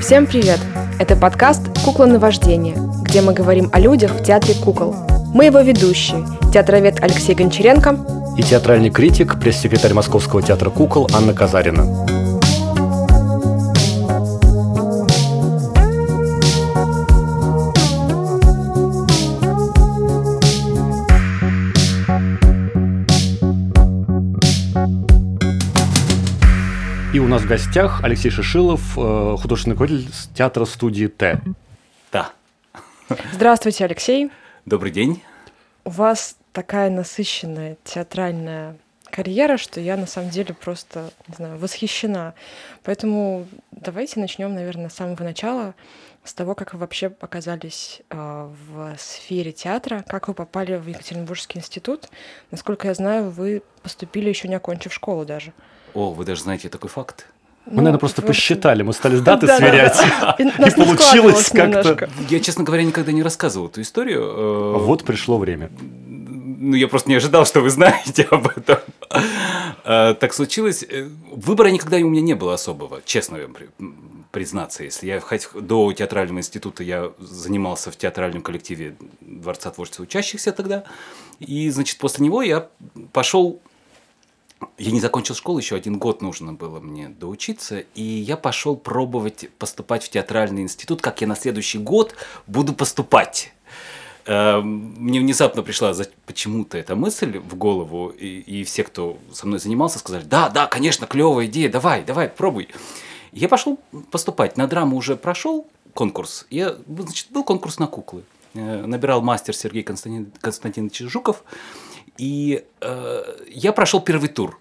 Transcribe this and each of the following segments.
Всем привет! Это подкаст «Кукла на вождение», где мы говорим о людях в театре кукол. Мы его ведущие – театровед Алексей Гончаренко и театральный критик, пресс-секретарь Московского театра кукол Анна Казарина. Нас в гостях Алексей Шишилов, э, художественный руководитель театра студии Т. Да. Здравствуйте, Алексей. Добрый день. У вас такая насыщенная театральная карьера, что я на самом деле просто, не знаю, восхищена. Поэтому давайте начнем, наверное, с самого начала, с того, как вы вообще оказались э, в сфере театра, как вы попали в Екатеринбургский институт. Насколько я знаю, вы поступили еще не окончив школу даже. О, вы даже знаете такой факт? Мы, ну, наверное, просто посчитали, мы стали даты сверять. И получилось как-то. Я, честно говоря, никогда не рассказывал эту историю. Э, вот пришло время. Ну, я просто не ожидал, что вы знаете об этом. Э, так случилось. Э, выбора никогда у меня не было особого, честно вам признаться. Если я хоть до театрального института я занимался в театральном коллективе Дворца творчества учащихся тогда. И, значит, после него я пошел я не закончил школу, еще один год нужно было мне доучиться, и я пошел пробовать поступать в театральный институт, как я на следующий год буду поступать. Эм, мне внезапно пришла почему-то эта мысль в голову, и, и все, кто со мной занимался, сказали, да, да, конечно, клевая идея, давай, давай, пробуй. Я пошел поступать. На драму уже прошел конкурс. Я, значит, был конкурс на куклы. Э, набирал мастер Сергей Константин, Константинович Жуков. И э, я прошел первый тур.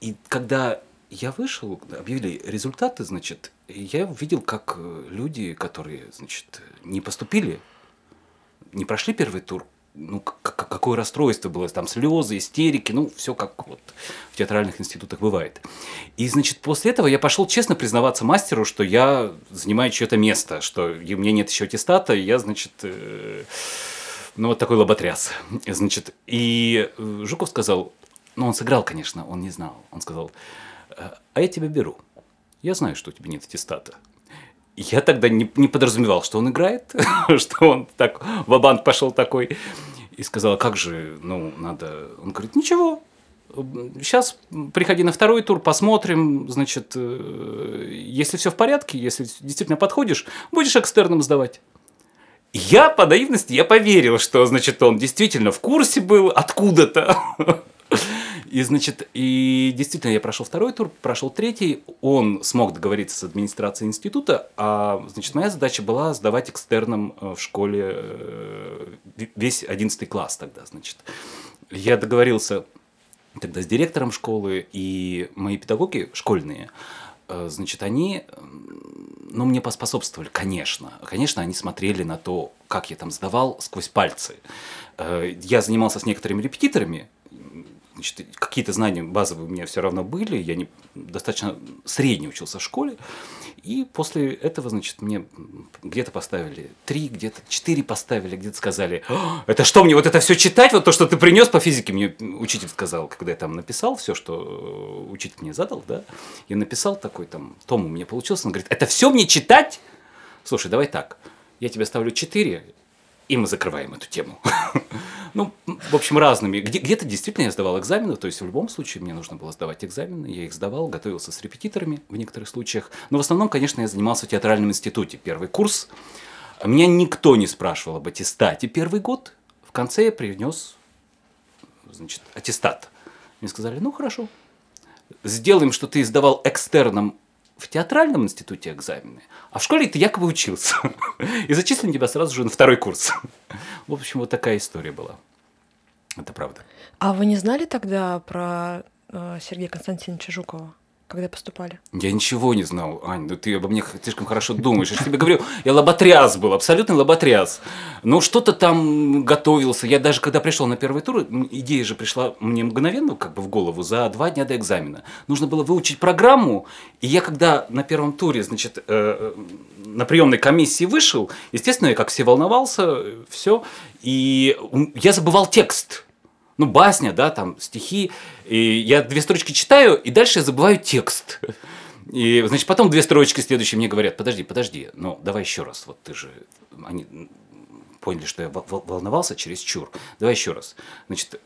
И когда я вышел, объявили результаты, значит, я увидел, как э, люди, которые, значит, не поступили, не прошли первый тур, ну, какое расстройство было, там слезы, истерики, ну, все как вот в театральных институтах бывает. И, значит, после этого я пошел честно признаваться мастеру, что я занимаю чье-то место, что у меня нет еще аттестата, и я, значит, э, ну, вот такой лоботряс. Значит, и э, Жуков сказал, ну, он сыграл, конечно, он не знал. Он сказал, «Э, а я тебя беру. Я знаю, что у тебя нет аттестата. Я тогда не, не подразумевал, что он играет, что он так в пошел такой. И сказал, а как же, ну, надо... Он говорит, ничего, сейчас приходи на второй тур, посмотрим, значит, э, если все в порядке, если действительно подходишь, будешь экстерном сдавать. Я по наивности, я поверил, что, значит, он действительно в курсе был откуда-то. И, значит, и действительно я прошел второй тур, прошел третий, он смог договориться с администрацией института, а, значит, моя задача была сдавать экстерном э, в школе э, весь одиннадцатый класс тогда, значит. Я договорился тогда с директором школы, и мои педагоги школьные, э, значит, они ну, мне поспособствовали, конечно. Конечно, они смотрели на то, как я там сдавал сквозь пальцы. Э, я занимался с некоторыми репетиторами, значит, какие-то знания базовые у меня все равно были, я не, достаточно средне учился в школе, и после этого, значит, мне где-то поставили три, где-то четыре поставили, где-то сказали, это что мне вот это все читать, вот то, что ты принес по физике, мне учитель сказал, когда я там написал все, что учитель мне задал, да, я написал такой там, том у меня получился, он говорит, это все мне читать? Слушай, давай так, я тебе ставлю четыре, и мы закрываем эту тему. ну, в общем, разными. Где- где-то действительно я сдавал экзамены, то есть в любом случае мне нужно было сдавать экзамены, я их сдавал, готовился с репетиторами в некоторых случаях. Но в основном, конечно, я занимался в театральном институте. Первый курс. Меня никто не спрашивал об аттестате первый год. В конце я принес значит, аттестат. Мне сказали, ну хорошо, сделаем, что ты сдавал экстерном в театральном институте экзамены, а в школе ты якобы учился. И зачислим тебя сразу же на второй курс. В общем, вот такая история была. Это правда. А вы не знали тогда про э, Сергея Константиновича Жукова? Когда поступали? Я ничего не знал, Ань, ну ты обо мне слишком хорошо думаешь. Я же тебе говорю, я лоботряс был, абсолютный лоботряс. Но что-то там готовился. Я даже когда пришел на первый тур, идея же пришла мне мгновенно как бы в голову за два дня до экзамена. Нужно было выучить программу, и я когда на первом туре, значит, э, на приемной комиссии вышел, естественно, я как все волновался, все, и я забывал текст ну, басня, да, там, стихи. И я две строчки читаю, и дальше я забываю текст. И, значит, потом две строчки следующие мне говорят, подожди, подожди, ну, давай еще раз, вот ты же, они поняли, что я волновался через чур, давай еще раз. Значит,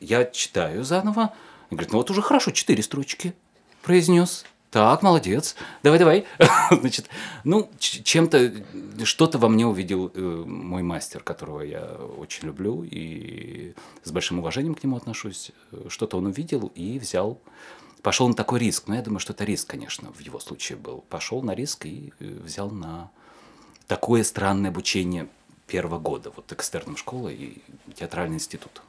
я читаю заново, и говорит, ну вот уже хорошо, четыре строчки произнес. Так, молодец. Давай, давай. Значит, ну, чем-то, что-то во мне увидел э, мой мастер, которого я очень люблю и с большим уважением к нему отношусь. Что-то он увидел и взял пошел на такой риск. Но я думаю, что это риск, конечно, в его случае был. Пошел на риск и э, взял на такое странное обучение первого года, вот экстерном школы и театральный институт.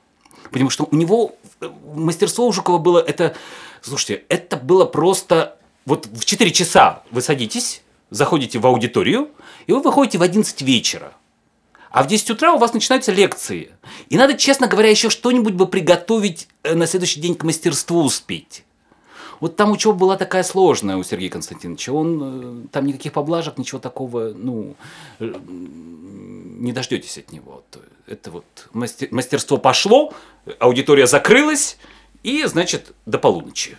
Потому что у него э, мастерство у Жукова было это, слушайте, это было просто, вот в 4 часа вы садитесь, заходите в аудиторию, и вы выходите в 11 вечера. А в 10 утра у вас начинаются лекции. И надо, честно говоря, еще что-нибудь бы приготовить э, на следующий день к мастерству успеть. Вот там учеба была такая сложная у Сергея Константиновича. Он э, там никаких поблажек, ничего такого, ну, э, не дождетесь от него. Это вот мастерство пошло, аудитория закрылась, и, значит, до полуночи.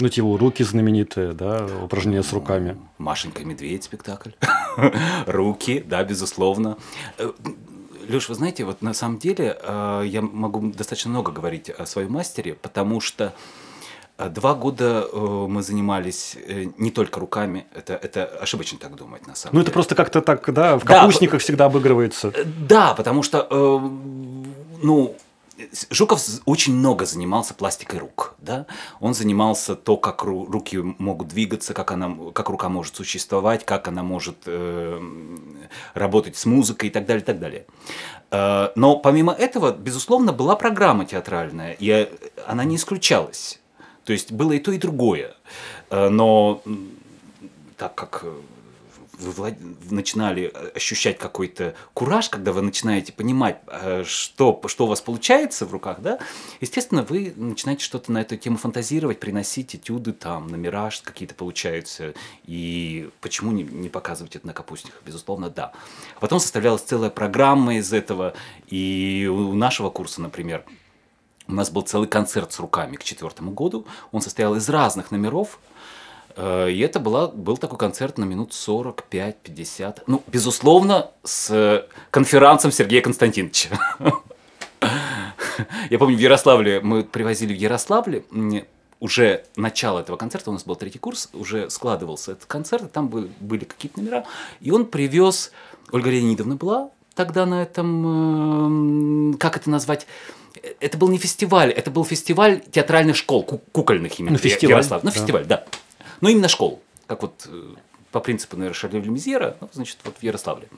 Ну, типа, руки знаменитые, да, упражнения с руками. Машенька и медведь спектакль. руки, да, безусловно. Э, Леш, вы знаете, вот на самом деле я могу достаточно много говорить о своем мастере, потому что а два года э, мы занимались э, не только руками, это, это ошибочно так думать на самом ну, деле. Ну это просто как-то так, да, в капустниках да, всегда обыгрывается. Э, да, потому что, ну, Жуков очень много занимался пластикой рук, да. Он занимался то, как руки могут двигаться, как она, как рука может существовать, как она может э, работать с музыкой и так далее, и так далее. но помимо этого, безусловно, была программа театральная, и она не исключалась. То есть было и то, и другое. Э, но так как э, вы влад... начинали ощущать какой-то кураж, когда вы начинаете понимать, э, что, что у вас получается в руках, да, естественно, вы начинаете что-то на эту тему фантазировать, приносить этюды, там, номера какие-то получаются, и почему не, не показывать это на капустниках? Безусловно, да. Потом составлялась целая программа из этого, и у нашего курса, например, у нас был целый концерт с руками к четвертому году. Он состоял из разных номеров. Э, и это была, был такой концерт на минут 45-50. Ну, безусловно, с конферансом Сергея Константиновича. Я помню, в Ярославле, мы привозили в Ярославле, уже начало этого концерта, у нас был третий курс, уже складывался этот концерт, и там были какие-то номера, и он привез, Ольга Леонидовна была тогда на этом, эм, как это назвать, это был не фестиваль, это был фестиваль театральных школ, кукольных именно. Ну, фестиваль. Ярослав. Ну, да. фестиваль, да. Но именно школ. Как вот э, по принципу, наверное, Шарля Мизера, ну, значит, вот в Ярославле.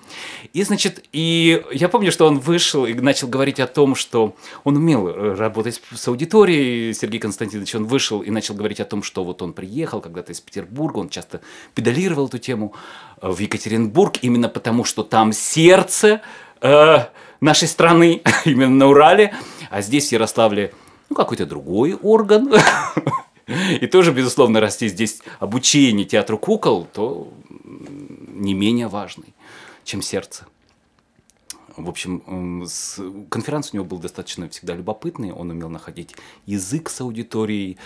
И, значит, и я помню, что он вышел и начал говорить о том, что он умел э, работать с аудиторией, Сергей Константинович, он вышел и начал говорить о том, что вот он приехал когда-то из Петербурга, он часто педалировал эту тему э, в Екатеринбург, именно потому, что там сердце э, нашей страны, именно на Урале, а здесь в Ярославле ну, какой-то другой орган. И тоже, безусловно, расти здесь обучение театру кукол, то не менее важный, чем сердце. В общем, конференц у него был достаточно всегда любопытный, он умел находить язык с аудиторией.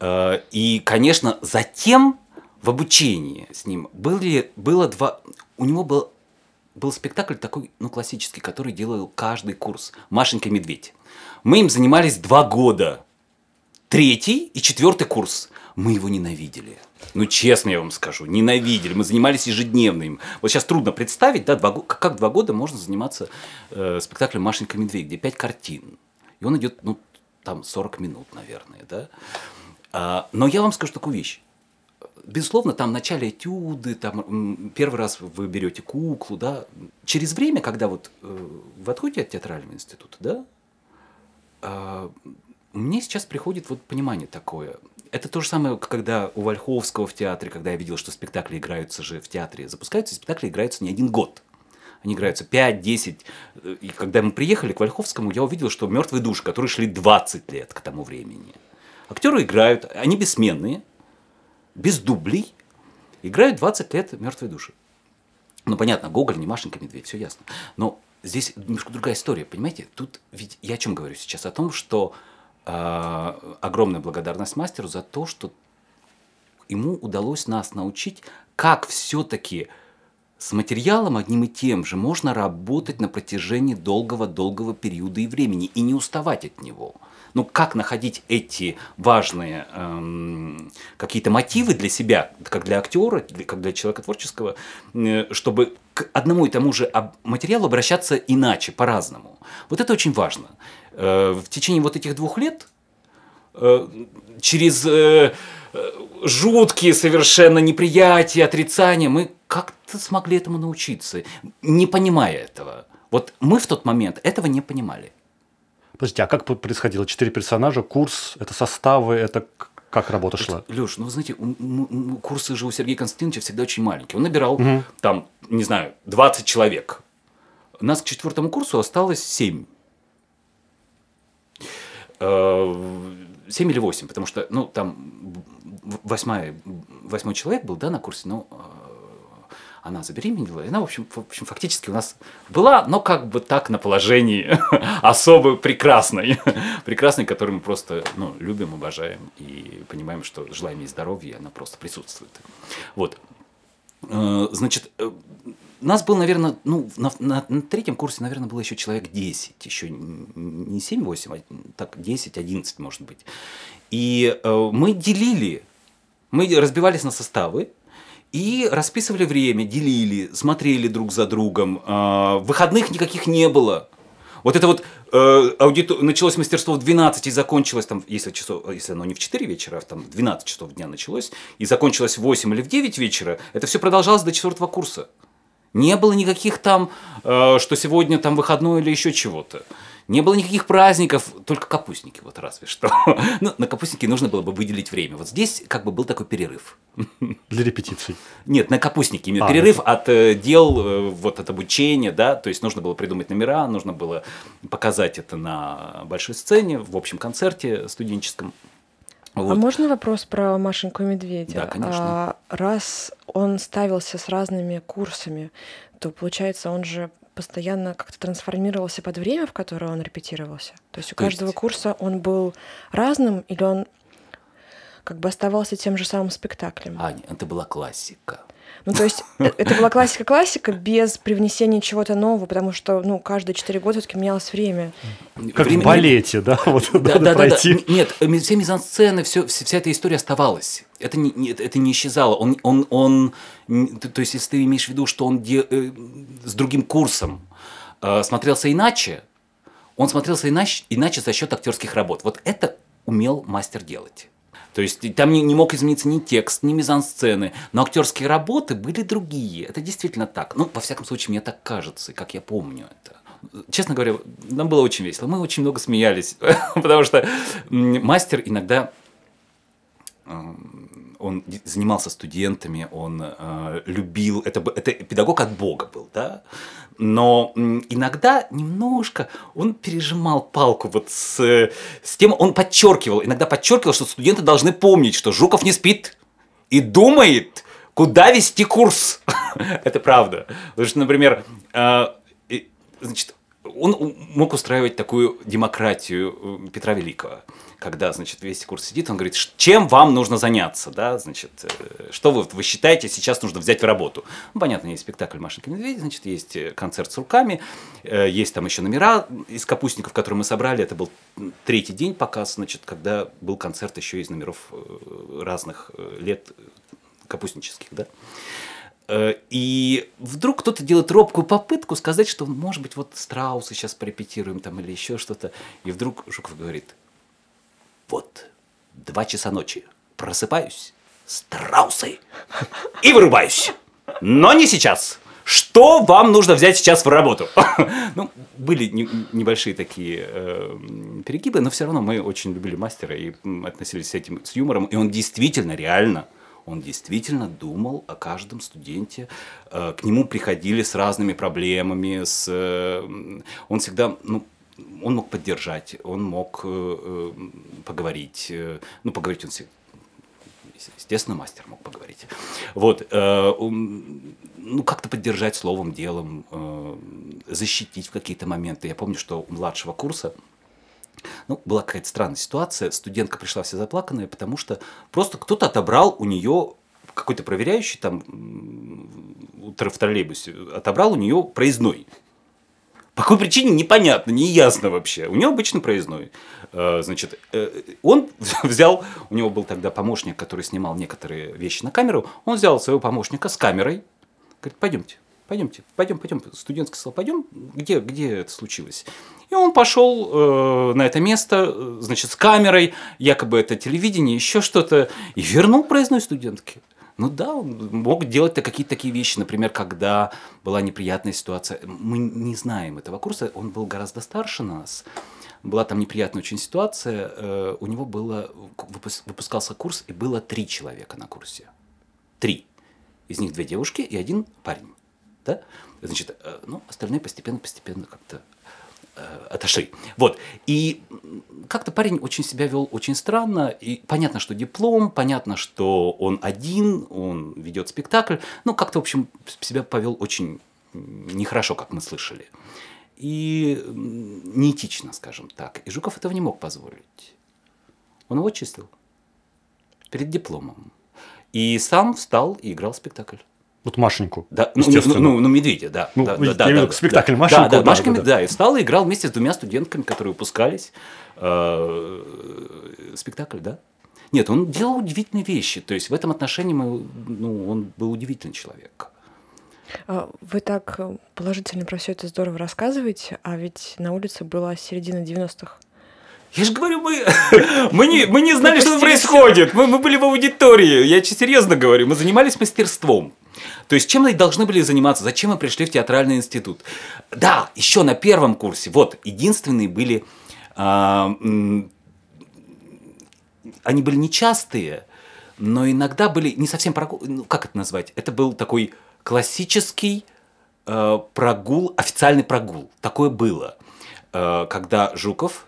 Э, и, конечно, затем в обучении с ним были, было два... У него был, был спектакль такой, ну, классический, который делал каждый курс. «Машенька медведь». Мы им занимались два года. Третий и четвертый курс. Мы его ненавидели. Ну, честно я вам скажу, ненавидели. Мы занимались ежедневно им. Вот сейчас трудно представить, да, два, как два года можно заниматься э, спектаклем «Машенька медведь», где пять картин. И он идет, ну, там 40 минут, наверное, да. А, но я вам скажу такую вещь. Безусловно, там в начале этюды, там первый раз вы берете куклу, да. Через время, когда вот э, вы отходите от театрального института, да, а, мне сейчас приходит вот понимание такое. Это то же самое, когда у Вольховского в театре, когда я видел, что спектакли играются же в театре, запускаются, спектакли играются не один год. Они играются 5-10. И когда мы приехали к Вольховскому, я увидел, что мертвые души, которые шли 20 лет к тому времени. Актеры играют, они бессменные, без дублей, играют 20 лет мертвые души. Ну, понятно, Гоголь, не Машенька, Медведь, все ясно. Но здесь немножко другая история, понимаете? Тут ведь я о чем говорю сейчас? О том, что э, огромная благодарность мастеру за то, что ему удалось нас научить, как все-таки с материалом одним и тем же можно работать на протяжении долгого-долгого периода и времени и не уставать от него. Ну, как находить эти важные эм, какие-то мотивы для себя, как для актера, как для человека творческого, э, чтобы к одному и тому же материалу обращаться иначе, по-разному. Вот это очень важно. Э, в течение вот этих двух лет э, через э, жуткие совершенно неприятия, отрицания мы как-то смогли этому научиться, не понимая этого. Вот мы в тот момент этого не понимали. Подождите, а как происходило? Четыре персонажа, курс, это составы, это как работа шла? Леш, ну вы знаете, курсы же у Сергея Константиновича всегда очень маленькие. Он набирал угу. там, не знаю, 20 человек. Нас к четвертому курсу осталось 7. 7 э, или 8, потому что, ну, там восьмой, восьмой человек был, да, на курсе, но э, она забеременела, и она, в общем, в общем, фактически у нас была, но как бы так на положении особо прекрасной, прекрасной, которую мы просто ну, любим, обожаем и понимаем, что желаем ей здоровья, она просто присутствует. Вот. Э, значит, нас было, наверное, ну, на, на, на третьем курсе, наверное, было еще человек 10, еще не 7-8, а так 10-11, может быть. И э, мы делили, мы разбивались на составы, и расписывали время, делили, смотрели друг за другом. Э, выходных никаких не было. Вот это вот э, аудитор... началось мастерство в 12 и закончилось там, если, часов, если оно не в 4 вечера, а там в 12 часов дня началось, и закончилось в 8 или в 9 вечера, это все продолжалось до четвертого курса. Не было никаких там, э, что сегодня там выходной или еще чего-то. Не было никаких праздников, только капустники, вот разве что. ну, на капустники нужно было бы выделить время. Вот здесь как бы был такой перерыв. Для репетиций? Нет, на капустники. А, перерыв это... от э, дел, э, вот от обучения, да, то есть нужно было придумать номера, нужно было показать это на большой сцене, в общем концерте студенческом. А вот. А можно вопрос про Машеньку и Медведя? Да, конечно. А, раз он ставился с разными курсами, то получается, он же постоянно как-то трансформировался под время, в которое он репетировался? То есть у То каждого есть... курса он был разным, или он как бы оставался тем же самым спектаклем? Аня, это была классика. Ну, то есть э, это была классика-классика без привнесения чего-то нового, потому что, ну, каждые четыре года все-таки менялось время. Как время... в балете, да? Вот да, надо да, пройти. Да, да. Нет, все мизансцены, все, вся эта история оставалась. Это не, это не исчезало. Он, он, он, то есть, если ты имеешь в виду, что он де, э, с другим курсом э, смотрелся иначе, он смотрелся иначе, иначе за счет актерских работ. Вот это умел мастер делать. То есть там не, не мог измениться ни текст, ни мизансцены, но актерские работы были другие. Это действительно так. Ну, во всяком случае, мне так кажется, как я помню это. Честно говоря, нам было очень весело. Мы очень много смеялись, потому что мастер иногда он занимался студентами, он э, любил, это, это педагог от Бога был, да, но иногда немножко он пережимал палку вот с, с тем, он подчеркивал, иногда подчеркивал, что студенты должны помнить, что Жуков не спит и думает, куда вести курс. это правда. Потому что, например, э, значит, он мог устраивать такую демократию э, Петра Великого когда, значит, весь курс сидит, он говорит, чем вам нужно заняться, да, значит, э, что вы, вы считаете сейчас нужно взять в работу. Ну, понятно, есть спектакль «Машенька медведь», значит, есть э, концерт с руками, э, есть там еще номера из капустников, которые мы собрали, это был третий день показ, значит, когда был концерт еще из номеров разных лет капустнических, да. И вдруг кто-то делает робкую попытку сказать, что, может быть, вот страусы сейчас порепетируем там или еще что-то. И вдруг Жуков говорит, вот, два часа ночи. Просыпаюсь, страусы, и вырубаюсь. Но не сейчас. Что вам нужно взять сейчас в работу? ну, были не, небольшие такие э, перегибы, но все равно мы очень любили мастера и относились с этим с юмором. И он действительно, реально, он действительно думал о каждом студенте. Э, к нему приходили с разными проблемами. С, э, он всегда, ну, он мог поддержать, он мог э, э, поговорить, э, ну, поговорить он всегда, естественно, мастер мог поговорить. Вот, ну, как-то поддержать словом, делом, защитить в какие-то моменты. Я помню, что у младшего курса Ну, была какая-то странная ситуация. Студентка пришла вся заплаканная, потому что просто кто-то отобрал у нее какой-то проверяющий там в троллейбусе отобрал у нее проездной. По какой причине непонятно, не ясно вообще. У него обычно проездной. Э, значит, э, он взял, у него был тогда помощник, который снимал некоторые вещи на камеру, он взял своего помощника с камерой, говорит, пойдемте, пойдемте, пойдем, пойдем. Студент сказал, пойдем, где, где это случилось? И он пошел э, на это место, значит, с камерой, якобы это телевидение, еще что-то, и вернул проездной студентке. Ну да, он мог делать какие-то такие вещи, например, когда была неприятная ситуация. Мы не знаем этого курса, он был гораздо старше нас. Была там неприятная очень ситуация. Э, у него было, выпускался курс, и было три человека на курсе. Три. Из них две девушки и один парень. Да? Значит, э, ну, остальные постепенно-постепенно как-то отошли. Вот. И как-то парень очень себя вел очень странно. И понятно, что диплом, понятно, что он один, он ведет спектакль. Ну, как-то, в общем, себя повел очень нехорошо, как мы слышали. И неэтично, скажем так. И Жуков этого не мог позволить. Он его числил перед дипломом. И сам встал и играл спектакль. Вот Машеньку. Да, ну, естественно. Ну, ну, ну, медведя, да. Ну, да, я да, имею да, спектакль да, Машеньку. Да, да, да, Машка, да, да, да. И встал и играл вместе с двумя студентками, которые выпускались. Э, спектакль, да? Нет, он делал удивительные вещи. То есть в этом отношении мы, ну, он был удивительный человек. А, вы так положительно про все это здорово рассказываете, а ведь на улице была середина 90-х. Я же говорю, мы, мы, не, мы не знали, что происходит. Мы, мы были в аудитории. Я серьезно говорю. Мы занимались мастерством. То есть, чем мы должны были заниматься? Зачем мы пришли в театральный институт? Да, еще на первом курсе. Вот, единственные были... А, они были нечастые, но иногда были не совсем прогул... Ну, как это назвать? Это был такой классический э, прогул, официальный прогул. Такое было. Э, когда Жуков...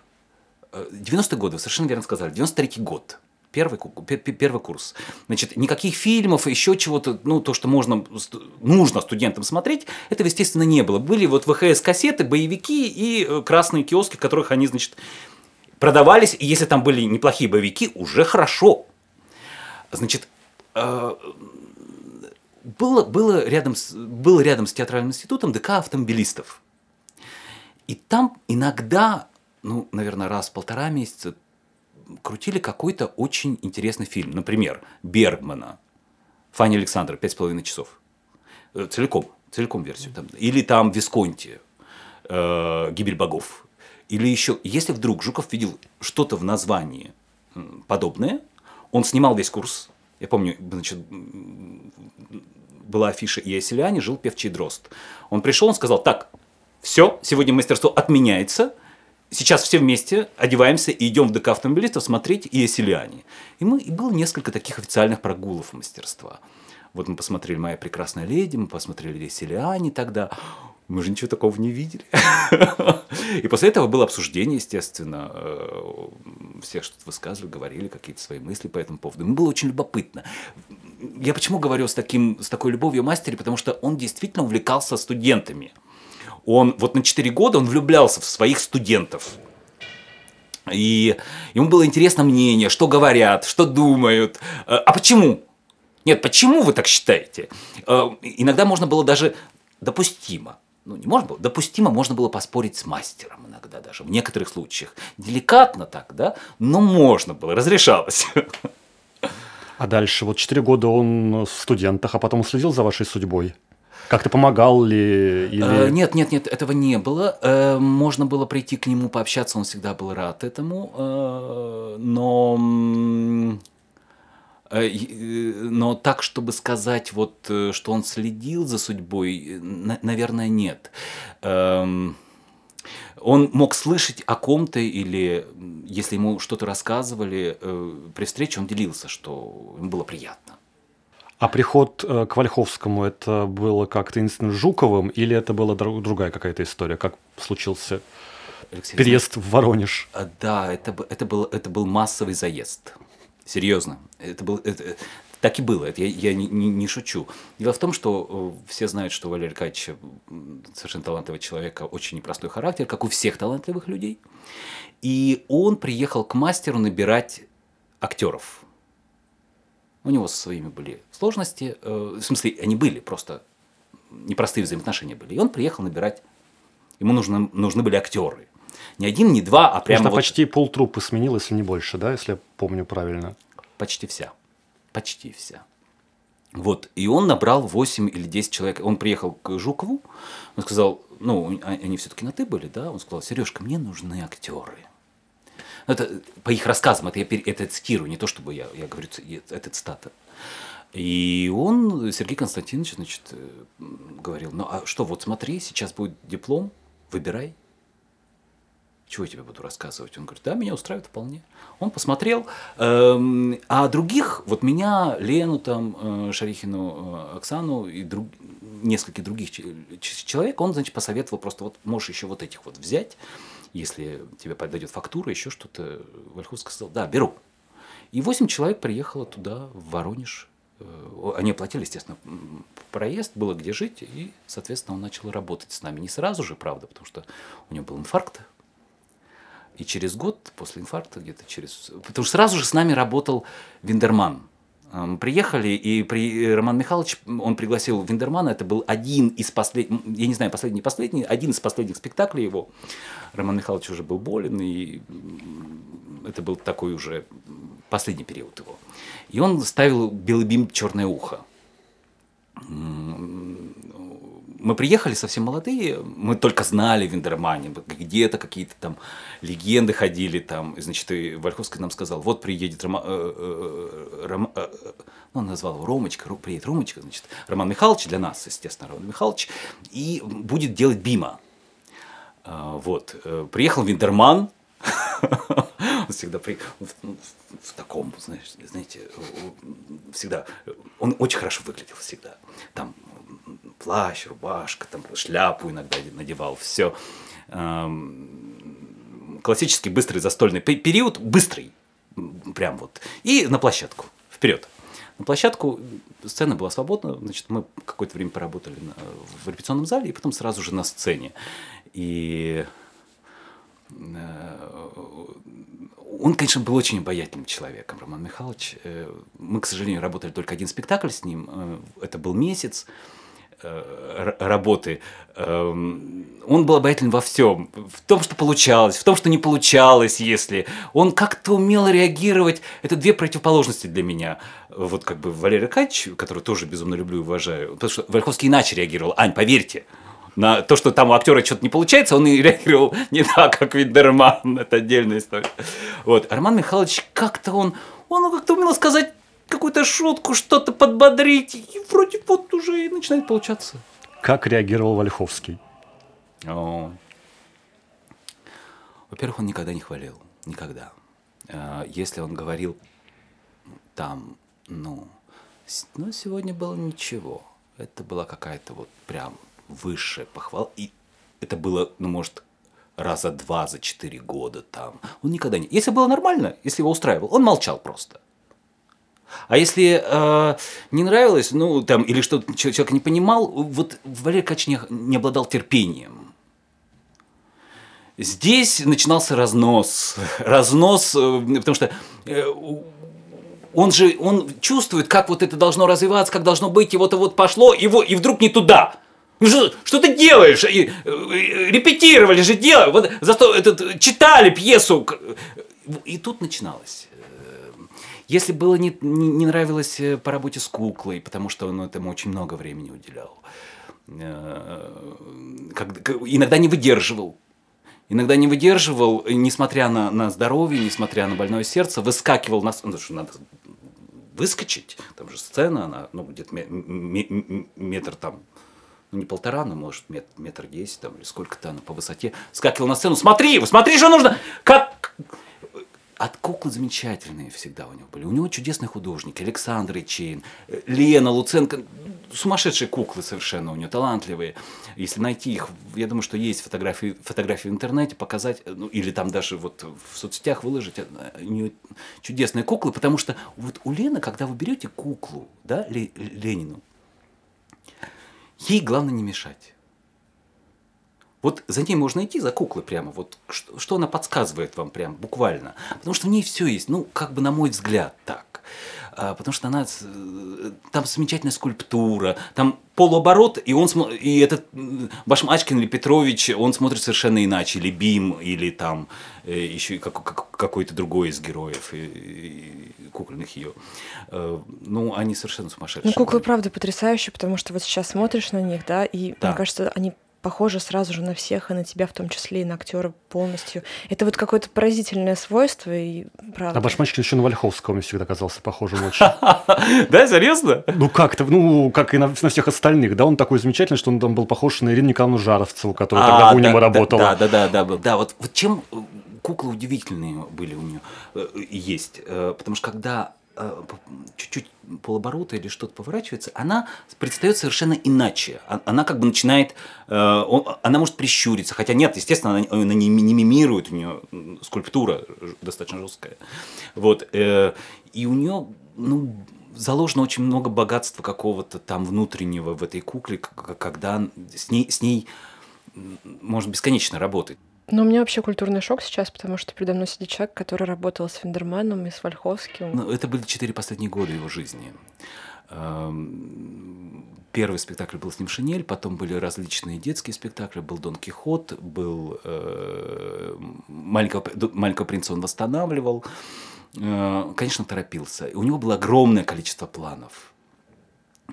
Э, 90-е годы, вы совершенно верно сказали, 93-й год – Первый, первый курс. Значит, никаких фильмов, еще чего-то, ну, то, что можно, нужно студентам смотреть, этого, естественно, не было. Были вот ВХС-кассеты, боевики и э, красные киоски, в которых они, значит, продавались. И если там были неплохие боевики, уже хорошо. Значит, э, было, было, рядом с, было рядом с театральным институтом ДК автомобилистов. И там иногда, ну, наверное, раз в полтора месяца крутили какой-то очень интересный фильм. Например, Бергмана. Фанни Александра, «Пять с половиной часов». Э, целиком, целиком версию. Там. Или там Висконти, э, «Гибель богов». Или еще, если вдруг Жуков видел что-то в названии подобное, он снимал весь курс. Я помню, значит, была афиша «И о жил певчий дрозд». Он пришел, он сказал, так, все, сегодня мастерство отменяется, сейчас все вместе одеваемся и идем в ДК автомобилистов смотреть и Иоселиане. И, мы, и было несколько таких официальных прогулов мастерства. Вот мы посмотрели «Моя прекрасная леди», мы посмотрели «Иоселиане» тогда. Мы же ничего такого не видели. И после этого было обсуждение, естественно. Э, все что-то высказывали, говорили какие-то свои мысли по этому поводу. Ему было очень любопытно. Я почему говорю с, таким, с такой любовью о мастере? Потому что он действительно увлекался студентами он вот на 4 года он влюблялся в своих студентов. И ему было интересно мнение, что говорят, что думают. Э, а почему? Нет, почему вы так считаете? Э, иногда можно было даже допустимо. Ну, не можно было, допустимо можно было поспорить с мастером иногда даже, в некоторых случаях. Деликатно так, да, но можно было, разрешалось. А дальше, вот 4 года он в студентах, а потом следил за вашей судьбой? Как-то помогал ли? Или... Э, нет, нет, нет, этого не было. Э, можно было прийти к нему, пообщаться, он всегда был рад этому. Э, но но так, чтобы сказать, вот, что он следил за судьбой, наверное, нет. Эм, он мог слышать о ком-то или если ему что-то рассказывали при встрече, он делился, что ему было приятно. А приход э, к Вольховскому это было как-то единственно Жуковым или это была другая какая-то история? Как случился Алексей, переезд в Воронеж? А, да, это, это, был, это был массовый заезд. Серьезно. Это был, это, Так и было, это я, я не, не, не шучу. Дело в том, что э, все знают, что Валерий Аркадьевич совершенно талантливый человек, очень непростой характер, как у всех талантливых людей. И он приехал к мастеру набирать актеров. У него со своими были сложности, э, в смысле, они были, просто непростые взаимоотношения были. И он приехал набирать, ему нужны, нужны были актеры. Не один, не два, а прямо вот... почти полтрупы сменил, если не больше, да, если я помню правильно? Почти вся. Почти вся. Вот, и он набрал 8 или 10 человек. Он приехал к Жукову, он сказал, ну, они все-таки на ты были, да? Он сказал, Сережка, мне нужны актеры. Это по их рассказам, это я это цитирую, не то чтобы я, я говорю, это цитата. И он, Сергей Константинович, значит, э, говорил, ну а что, вот смотри, сейчас будет диплом, выбирай. Чего я тебе буду рассказывать? Он говорит, да, меня устраивает вполне. Он посмотрел, эм, а других, вот меня, Лену, там, э, Шарихину, э, Оксану и друг, нескольких других человек, он, значит, посоветовал просто, вот можешь еще вот этих вот взять, если тебе подойдет фактура, еще что-то. Вольховский сказал, да, беру. И восемь человек приехало туда, в Воронеж, Э, они оплатили, естественно, проезд, было где жить, и, соответственно, он начал работать с нами. Не сразу же, правда, потому что у него был инфаркт. И через год после инфаркта, где-то через... Потому что сразу же с нами работал Виндерман. Мы приехали, и при... Роман Михайлович, он пригласил Виндермана, это был один из последних, я не знаю, последний, последний, один из последних спектаклей его. Роман Михайлович уже был болен, и это был такой уже последний период его. И он ставил белый бим «Черное ухо». Мы приехали совсем молодые, мы только знали Виндермане, где-то какие-то там легенды ходили там, и, значит, и Вольховский нам сказал, вот приедет Рома, э, э, Рома, э, ну, он назвал его Ромочка, приедет Ромочка, значит, Роман Михайлович для нас, естественно, Роман Михайлович, и будет делать Бима. А, вот, приехал Виндерман, он всегда при... в, в таком, знаешь, знаете, всегда, он очень хорошо выглядел всегда. Там плащ, рубашка, там шляпу иногда надевал, все. Классический быстрый застольный период, быстрый, прям вот. И на площадку, вперед. На площадку сцена была свободна, значит, мы какое-то время поработали на, в репетиционном зале, и потом сразу же на сцене. И Э, он, конечно, был очень обаятельным человеком, Роман Михайлович. Э, мы, к сожалению, работали только один спектакль с ним. Э, это был месяц работы. Эм, он был обаятелен во всем. В том, что получалось, в том, что не получалось, если. Он как-то умел реагировать. Это две противоположности для меня. Вот как бы Валерий Аркадьевич, которого тоже безумно люблю и уважаю. Потому что Вольховский иначе реагировал. Ань, поверьте, на то, что там у актера что-то не получается, он и реагировал не так, как Виндерман. Это отдельная история. Вот. Роман Михайлович как-то он, он как-то умел сказать какую-то шутку, что-то подбодрить, и вроде вот уже и начинает получаться. Как реагировал Вольховский? О. Во-первых, он никогда не хвалил. Никогда. А, если он говорил там, ну, ну, сегодня было ничего. Это была какая-то вот прям высшая похвала. И это было, ну, может, раза два за четыре года там. Он никогда не... Если было нормально, если его устраивал, он молчал просто. А если э, не нравилось, ну, там, или что человек не понимал, вот Валерий Кач не, не обладал терпением. Здесь начинался разнос. Разнос, э, потому что э, он же он чувствует, как вот это должно развиваться, как должно быть, и вот, и вот пошло, и, и вдруг не туда. Ну что, что ты делаешь? И, и, э, репетировали же дело. Вот зато этот, читали пьесу. И тут начиналось. Э, если было не, не, нравилось э, по работе с куклой, потому что он этому очень много времени уделял, как, иногда не выдерживал. Иногда не выдерживал, несмотря на, на здоровье, несмотря на больное сердце, выскакивал на. Ну, надо выскочить, там же сцена, она ну, где-то метр там ну не полтора, но может метр, метр десять там, или сколько-то она по высоте, скакивал на сцену, смотри, смотри, что нужно, как... От куклы замечательные всегда у него были. У него чудесные художники. Александр Ичейн, Лена Луценко. сумасшедшие куклы совершенно у нее, талантливые. Если найти их, я думаю, что есть фотографии, фотографии в интернете, показать, ну, или там даже вот в соцсетях выложить, э, у нее чудесные куклы, потому что вот у Лены, когда вы берете куклу, да, Ленину, ей главное не мешать. Вот за ней можно идти, за куклой прямо. Вот что, что она подсказывает вам прям буквально. Потому что в ней все есть. Ну, как бы на мой взгляд так. А, потому что она э, там замечательная скульптура, там полуоборот, и он и этот Башмачкин или Петрович, он смотрит совершенно иначе, или Бим, или там э, еще как, как, какой-то другой из героев и, и кукольных ее. Э, ну, они совершенно сумасшедшие. Ну, куклы, правда, потрясающие, потому что вот сейчас смотришь на них, да, и да. мне кажется, они похожа сразу же на всех, и на тебя в том числе, и на актера полностью. Это вот какое-то поразительное свойство, и правда. А Башмачкин еще на Вольховского мне всегда казался похожим очень. Да, серьезно? Ну, как-то, ну, как и на, всех остальных, да, он такой замечательный, что он там был похож на Ирину Николаевну Жаровцеву, которая тогда а, в Униме работала. Да, да, да, да, да, вот чем э, куклы удивительные были у нее, э, есть, э, потому что когда чуть-чуть полоборота или что-то поворачивается, она предстает совершенно иначе. А, она как бы начинает, э, она может прищуриться, хотя нет, естественно, она, не мимирует, у нее скульптура достаточно жесткая. Вот, э, и у нее, ну, заложено очень много богатства какого-то там внутреннего в этой кукле, когда с ней, с ней можно бесконечно работать. Ну, у меня вообще культурный шок сейчас, потому что передо мной сидит человек, который работал с Фендерманом и с Вольховским. Ну, это были четыре последние года его жизни. Эм, первый спектакль был с ним «Шинель», потом были различные детские спектакли, был «Дон Кихот», был э, «Маленького, «Маленького принца» он восстанавливал. Э, конечно, торопился. У него было огромное количество планов –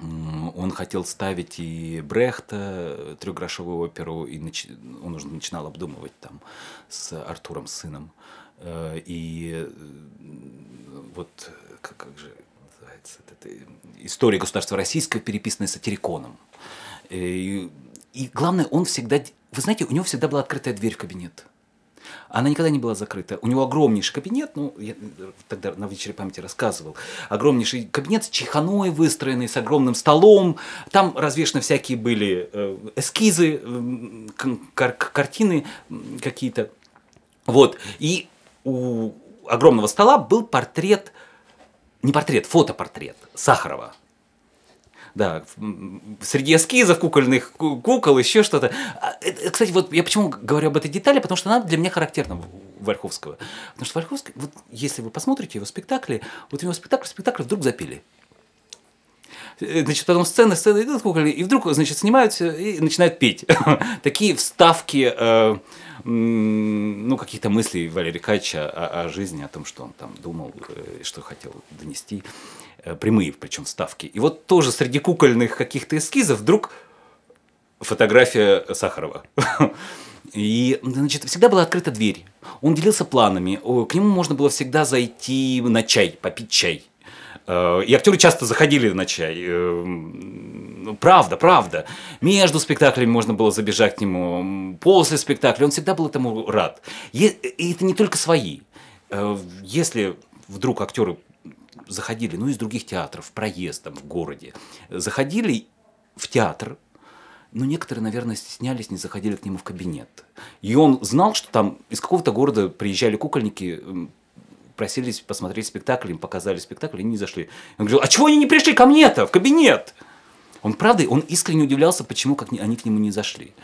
он хотел ставить и Брехта, трехгрошовую оперу, и нач... он уже начинал обдумывать там с Артуром, сыном. Э, и э, вот как, как же называется это, история государства российского, переписанная сатириконом. Э, и, и главное, он всегда, вы знаете, у него всегда была открытая дверь в кабинет. Она никогда не была закрыта. У него огромнейший кабинет, ну, я тогда на вечере памяти рассказывал, огромнейший кабинет с чеханой выстроенный, с огромным столом. Там развешаны всякие были э, эскизы, кар картины какие-то. Вот. И у огромного стола был портрет, не портрет, фотопортрет Сахарова да, среди эскизов кукольных кукол, еще что-то. А, кстати, вот я почему говорю об этой детали, потому что она для меня характерна Вольховского. Потому что Вольховский, вот если вы посмотрите его спектакли, вот у него спектакль, спектакль вдруг запили. Э, значит, потом сцены, сцены идут кукольные, и вдруг, значит, снимаются и начинают петь. Такие вставки, э, ну, каких-то мыслей Валерия Кача о, о жизни, о том, что он там думал, э, что хотел донести. Э, прямые причем вставки. И вот тоже среди кукольных каких-то эскизов вдруг фотография Сахарова. И, значит, всегда была открыта дверь. Он делился планами. К нему можно было всегда зайти на чай, попить чай. Э, и актеры часто заходили на чай. Э, правда, правда. Между спектаклями можно было забежать к нему. После спектакля он всегда был этому рад. И это не только свои. Если вдруг актеры заходили, ну, из других театров, проездом в городе, заходили в театр, но некоторые, наверное, стеснялись, не заходили к нему в кабинет. И он знал, что там из какого-то города приезжали кукольники, просились посмотреть спектакль, им показали спектакль, и не зашли. Он говорил, а чего они не пришли ко мне-то, в кабинет? Он, правда, он искренне удивлялся, почему как они к нему не зашли.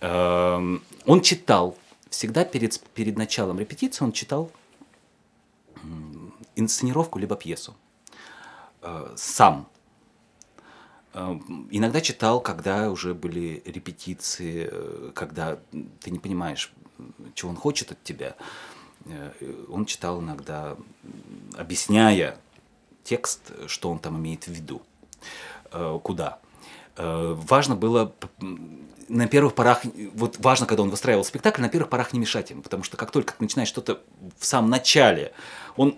Эм, он читал, всегда перед, перед началом репетиции он читал инсценировку либо пьесу. Э, сам. Э, иногда читал, когда уже были репетиции, э, когда ты не понимаешь, чего он хочет от тебя. Он читал иногда, объясняя текст, что он там имеет в виду, куда. Важно было на первых порах, вот важно, когда он выстраивал спектакль, на первых порах не мешать ему, потому что как только ты начинаешь что-то в самом начале, он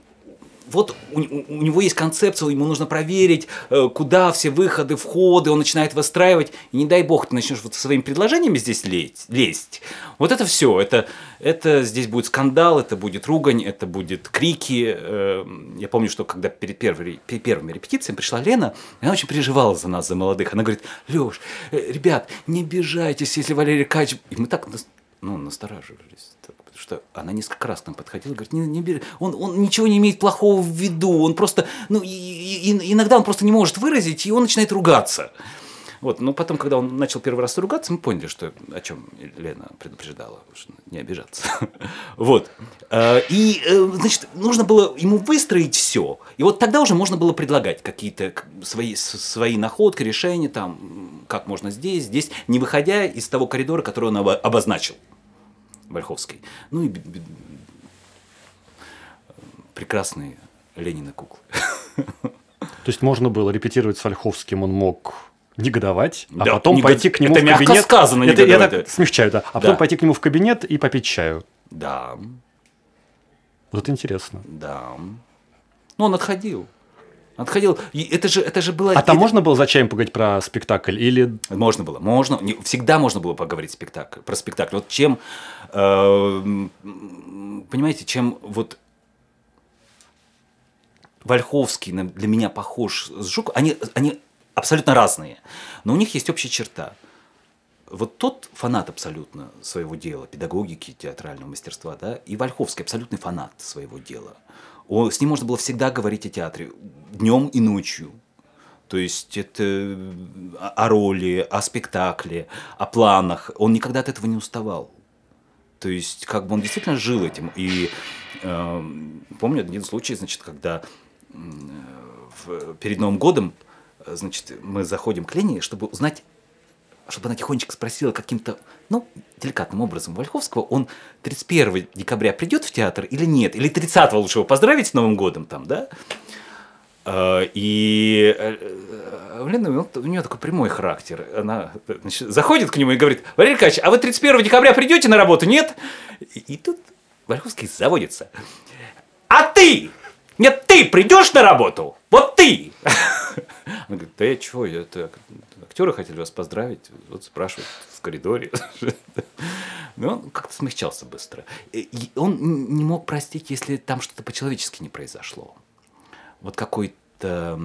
вот у, у него есть концепция, ему нужно проверить, э, куда все выходы, входы, он начинает выстраивать, и не дай бог ты начнешь вот своими предложениями здесь лезть, лезть. Вот это все, это, это здесь будет скандал, это будет ругань, это будет крики. Э, я помню, что когда перед первыми, перед первыми репетициями пришла Лена, она очень переживала за нас, за молодых. Она говорит, Леш, э, ребят, не обижайтесь, если Валерий Кач... И мы так ну, настораживались что она несколько раз к нам подходила говорит, не, не бери. Он, он ничего не имеет плохого в виду, он просто, ну, и, и, иногда он просто не может выразить, и он начинает ругаться. Вот, но потом, когда он начал первый раз ругаться, мы поняли, что о чем Лена предупреждала, что не обижаться. Вот. А, и, э, значит, нужно было ему выстроить все. И вот тогда уже можно было предлагать какие-то свои, свои находки, решения, там, как можно здесь, здесь, не выходя из того коридора, который он обозначил. Вольховской. Ну и прекрасные Ленины куклы. То есть можно было репетировать с Вольховским, он мог негодовать, а да, потом негод... пойти к нему это в кабинет. сказано, это, я так смягчаю, да. А да. потом пойти к нему в кабинет и попить чаю. Да. Вот это интересно. Да. Ну, он отходил. Отходил. Это же, это же было... А там можно было за чаем поговорить про спектакль? Или... Можно было. Можно. Всегда можно было поговорить спектакль, про спектакль. Вот чем... Э, понимаете, чем вот Вольховский для меня похож с Жуковым, они, они абсолютно разные, но у них есть общая черта. Вот тот фанат абсолютно своего дела, педагогики, театрального мастерства, да, и Вольховский абсолютный фанат своего дела. Он, с ним можно было всегда говорить о театре, днем и ночью. То есть это о роли, о спектакле, о планах. Он никогда от этого не уставал. То есть как бы он действительно жил этим. И э, помню один случай, значит, когда э, перед Новым годом значит, мы заходим к Лене, чтобы узнать, чтобы она тихонечко спросила каким-то, ну, деликатным образом Вольховского, он 31 декабря придет в театр или нет? Или 30 лучше его поздравить с Новым годом там, да? А, и э, Лены, у нее такой прямой характер. Она значит, заходит к нему и говорит, Валерий Николаевич, а вы 31 декабря придете на работу, нет? И, и тут Вольховский заводится. А ты? Нет, ты придешь на работу? Вот ты! Он говорит, да я чего, я это актеры хотели вас поздравить, вот спрашивают в коридоре. Но он как-то смягчался быстро. И он не мог простить, если там что-то по-человечески не произошло. Вот какой-то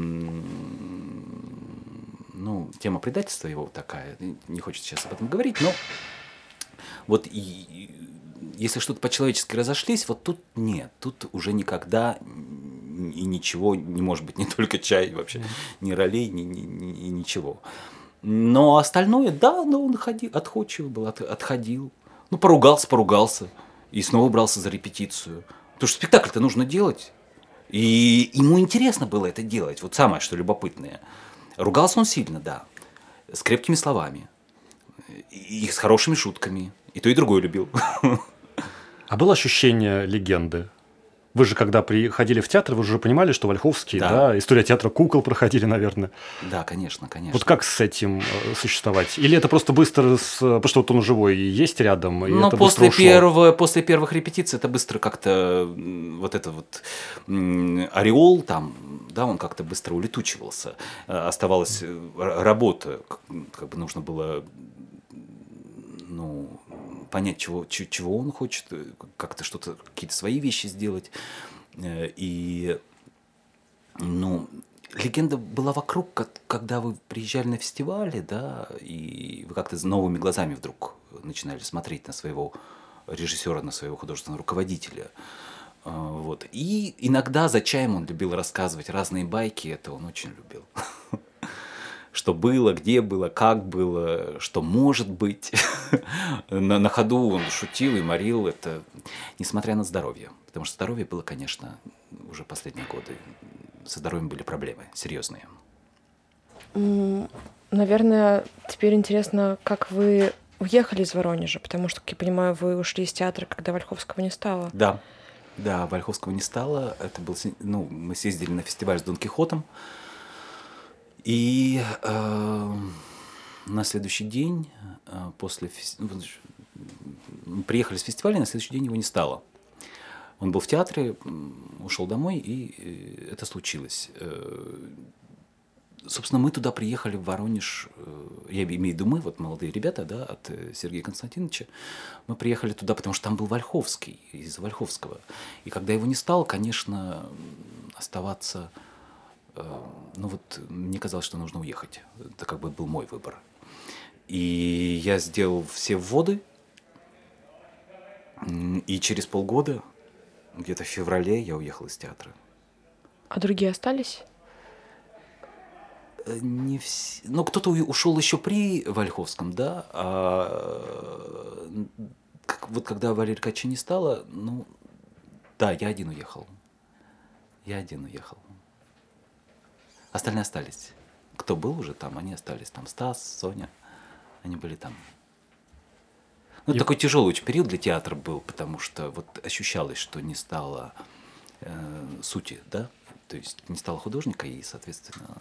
ну, тема предательства его такая, не хочется сейчас об этом говорить, но вот и, если что-то по-человечески разошлись, вот тут нет, тут уже никогда и ничего не может быть, не только чай вообще, ни ролей, ни, ни, ни, ничего. Но остальное, да, но он ходил, отходчивый был, от, отходил. Ну, поругался, поругался. И снова брался за репетицию. Потому что спектакль-то нужно делать. И ему интересно было это делать. Вот самое, что любопытное. Ругался он сильно, да. С крепкими словами. И с хорошими шутками. И то, и другое любил. А было ощущение легенды? Вы же, когда приходили в театр, вы уже понимали, что Вольховский, да, да история театра кукол проходили, наверное. Да, конечно, конечно. Вот как с этим э, существовать? Или это просто быстро, с... потому что вот он живой и есть рядом, и Ну, это после, первого, после первых репетиций это быстро как-то, вот это вот ореол там, да, он как-то быстро улетучивался. Э, оставалась э, работа, как бы нужно было ну, понять, чего, чего он хочет, э, как-то что-то, какие-то свои вещи сделать. Э, и, ну, легенда была вокруг, когда вы приезжали на фестивале, да, и вы как-то с новыми глазами вдруг начинали смотреть на своего режиссера, на своего художественного руководителя. Э, вот. И иногда за чаем он любил рассказывать разные байки, это он очень любил. что было, где было, как было, что может быть. на, на ходу он шутил и морил это, несмотря на здоровье. Потому что здоровье было, конечно, уже последние годы. Со здоровьем были проблемы серьезные. Наверное, теперь интересно, как вы уехали из Воронежа, потому что, как я понимаю, вы ушли из театра, когда Вольховского не стало. Да, да, Вольховского не стало. Это был, ну, мы съездили на фестиваль с Дон Кихотом. И э, на следующий день, э, после. Ну, приехали с фестиваля, на следующий день его не стало. Он был в театре, ушел домой, и э, это случилось. Э, собственно, мы туда приехали, в Воронеж, э, я имею в виду мы, вот молодые ребята, да, от Сергея Константиновича, мы приехали туда, потому что там был Вольховский, из Вольховского. И когда его не стало, конечно, оставаться, ну вот, мне казалось, что нужно уехать. Это как бы был мой выбор. И я сделал все вводы, и через полгода где-то в феврале я уехал из театра. А другие остались? Э, не все. Ну, кто-то ушел еще при Вольховском, да. А вот когда Валерия Качи не стало, ну, да, я один уехал. Я один уехал. Остальные остались. Кто был уже там, они остались. Там Стас, Соня, они были там. Ну, такой тяжелый очень период для театра был, потому что вот ощущалось, что не стало э, сути, да, то есть не стало художника, и, соответственно,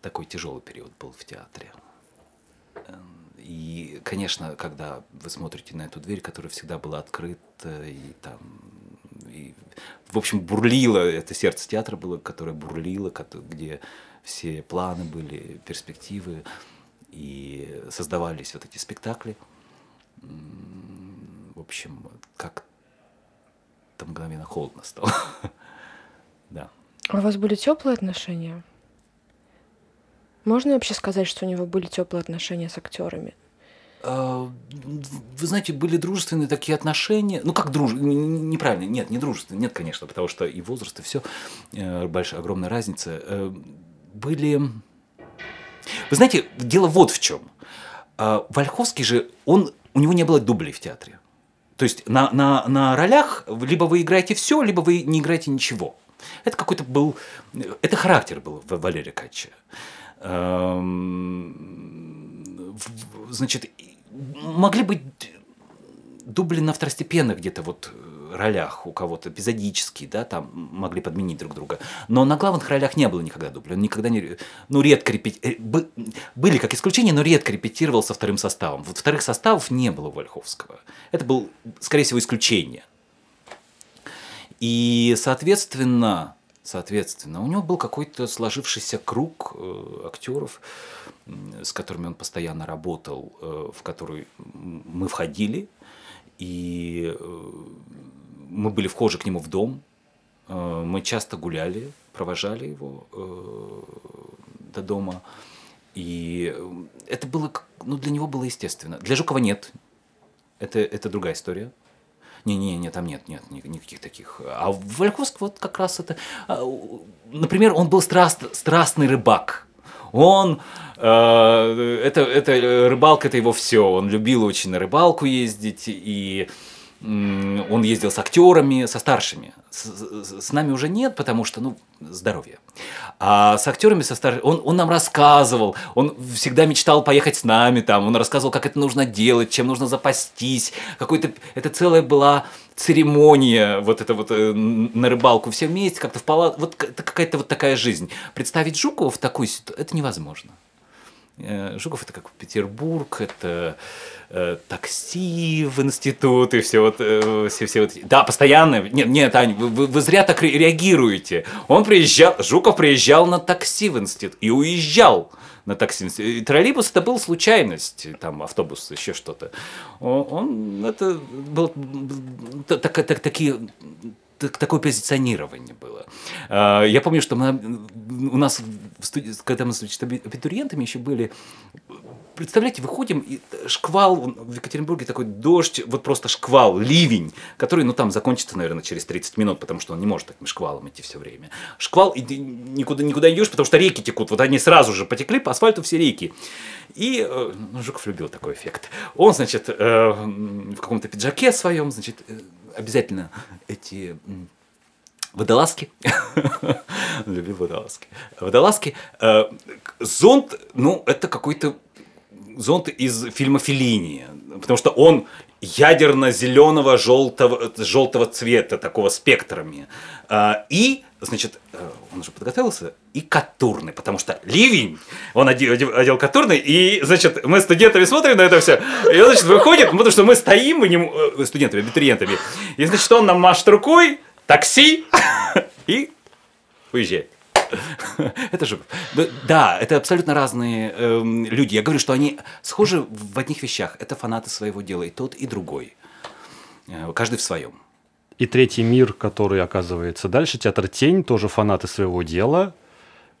такой тяжелый период был в театре. Эм, и, конечно, когда вы смотрите на эту дверь, которая всегда была открыта, и там, и, в общем, бурлило, это сердце театра было, которое бурлило, где все планы были, перспективы, и создавались вот эти спектакли – в общем, как-то мгновенно холодно стало. да. А у вас были теплые отношения? Можно вообще сказать, что у него были теплые отношения с актерами? А, вы знаете, были дружественные такие отношения. Ну, как друж... Неправильно, нет, не дружественные. Нет, конечно, потому что и возраст, и все. Э, большая, огромная разница. Э, были... Вы знаете, дело вот в чем. Вольховский же, он у него не было дублей в театре. То есть на, на, на ролях либо вы играете все, либо вы не играете ничего. Это какой-то был... Это характер был Валерия Кача. Эм, значит, могли быть дубли на второстепенных где-то вот ролях у кого-то эпизодически, да, там могли подменить друг друга. Но на главных ролях не было никогда дубля. Он никогда не... Ну, редко репетировал. Э, были как исключения, но редко репетировал со вторым составом. Вот вторых составов не было у Вольховского. Это был, скорее всего, исключение. И, соответственно, соответственно, у него был какой-то сложившийся круг э, актеров, с которыми он постоянно работал, э, в который мы входили, и э, мы были вхожи к нему в дом, мы часто гуляли, провожали его до дома. И это было, ну, для него было естественно. Для Жукова нет. Это, это другая история. Не-не-не, там нет, нет никаких таких. А Вальковск вот как раз это... А, например, он был страст, страстный рыбак. Он... Э, это, это рыбалка, это его все. Он любил очень на рыбалку ездить. И он ездил с актерами, со старшими. С, нами уже нет, потому что, ну, здоровье. А с актерами, со старшими, он, он нам рассказывал, он всегда мечтал поехать с нами там, он рассказывал, как это нужно делать, чем нужно запастись. Какой-то, это целая была церемония, вот это вот э, на рыбалку все вместе, как-то в палат, вот это какая-то вот такая жизнь. Представить Жукова в такой ситуации, это невозможно. Э, Жуков это как Петербург, это э, такси в институт и все вот, э, все, все вот. Да, постоянно. Нет, нет, Ань, вы, вы, зря так реагируете. Он приезжал, Жуков приезжал на такси в институт и уезжал на такси. И троллейбус это был случайность, там автобус, еще что-то. Он это был так, так, такие такое позиционирование было. А, я помню, что мы, у нас, студии, когда мы с абитуриентами еще были, представляете, выходим, и шквал, в Екатеринбурге такой дождь, вот просто шквал, ливень, который, ну, там закончится, наверное, через 30 минут, потому что он не может таким шквалом идти все время. Шквал, и ты никуда, никуда идешь, потому что реки текут, вот они сразу же потекли по асфальту все реки. И ну, Жуков любил такой эффект. Он, значит, э, в каком-то пиджаке своем, значит, э, обязательно эти водолазки. Любил водолазки. Водолазки. Зонт, ну, это какой-то зонт из фильма Филини, потому что он ядерно-зеленого желтого, желтого цвета, такого спектрами. А, и, значит, э, он уже подготовился, и катурный, потому что ливень, он одел, одел, катурный, и, значит, мы студентами смотрим на это все, и он, значит, выходит, потому что мы стоим, мы не, э, студентами, абитуриентами, и, значит, он нам машет рукой, такси, и уезжает. Это же... Да, это абсолютно разные э, люди. Я говорю, что они схожи в одних вещах. Это фанаты своего дела, и тот, и другой. Э, каждый в своем. И третий мир, который оказывается дальше, театр Тень, тоже фанаты своего дела.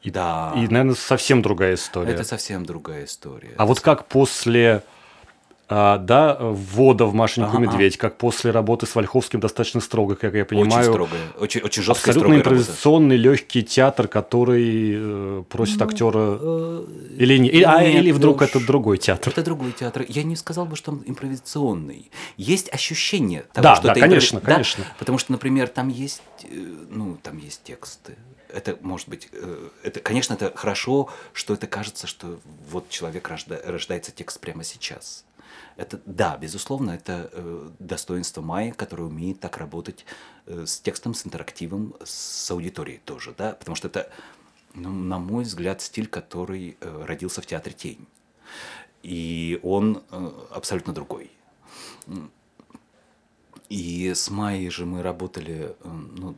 И, да. И, наверное, совсем другая история. Это совсем другая история. А вот как после а, да, ввода в Машеньку ага, Медведь, как после работы с Вольховским достаточно строго, как я понимаю. Очень строгая, очень, очень жесткая, Абсолютно импровизационный, работа. легкий театр, который э, просит ну, актера... Э, или, не, нет, а, или вдруг это другой театр? Это другой театр. Я не сказал бы, что он импровизационный. Есть ощущение того, да, что да, это конечно, импров... конечно. Да, потому что, например, там есть, э, ну, там есть тексты, это может быть, э, это, конечно, это хорошо, что это кажется, что вот человек рожда, рождается текст прямо сейчас. Это, да, безусловно, это э, достоинство Майи, которая умеет так работать э, с текстом, с интерактивом, с аудиторией тоже, да, потому что это, ну, на мой взгляд, стиль, который э, родился в театре «Тень». И он э, абсолютно другой. И с Майей же мы работали, э, ну,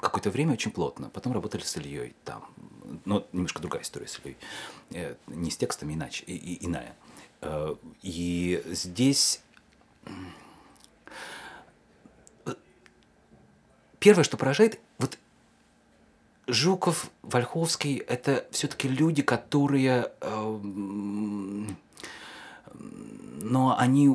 какое-то время очень плотно. Потом работали с Ильей там. Но немножко другая история с Ильей. Э, не с текстами, иначе, и, и, иная. Э, и здесь первое, что поражает, вот Жуков, Вольховский – это все-таки люди, которые, э, но они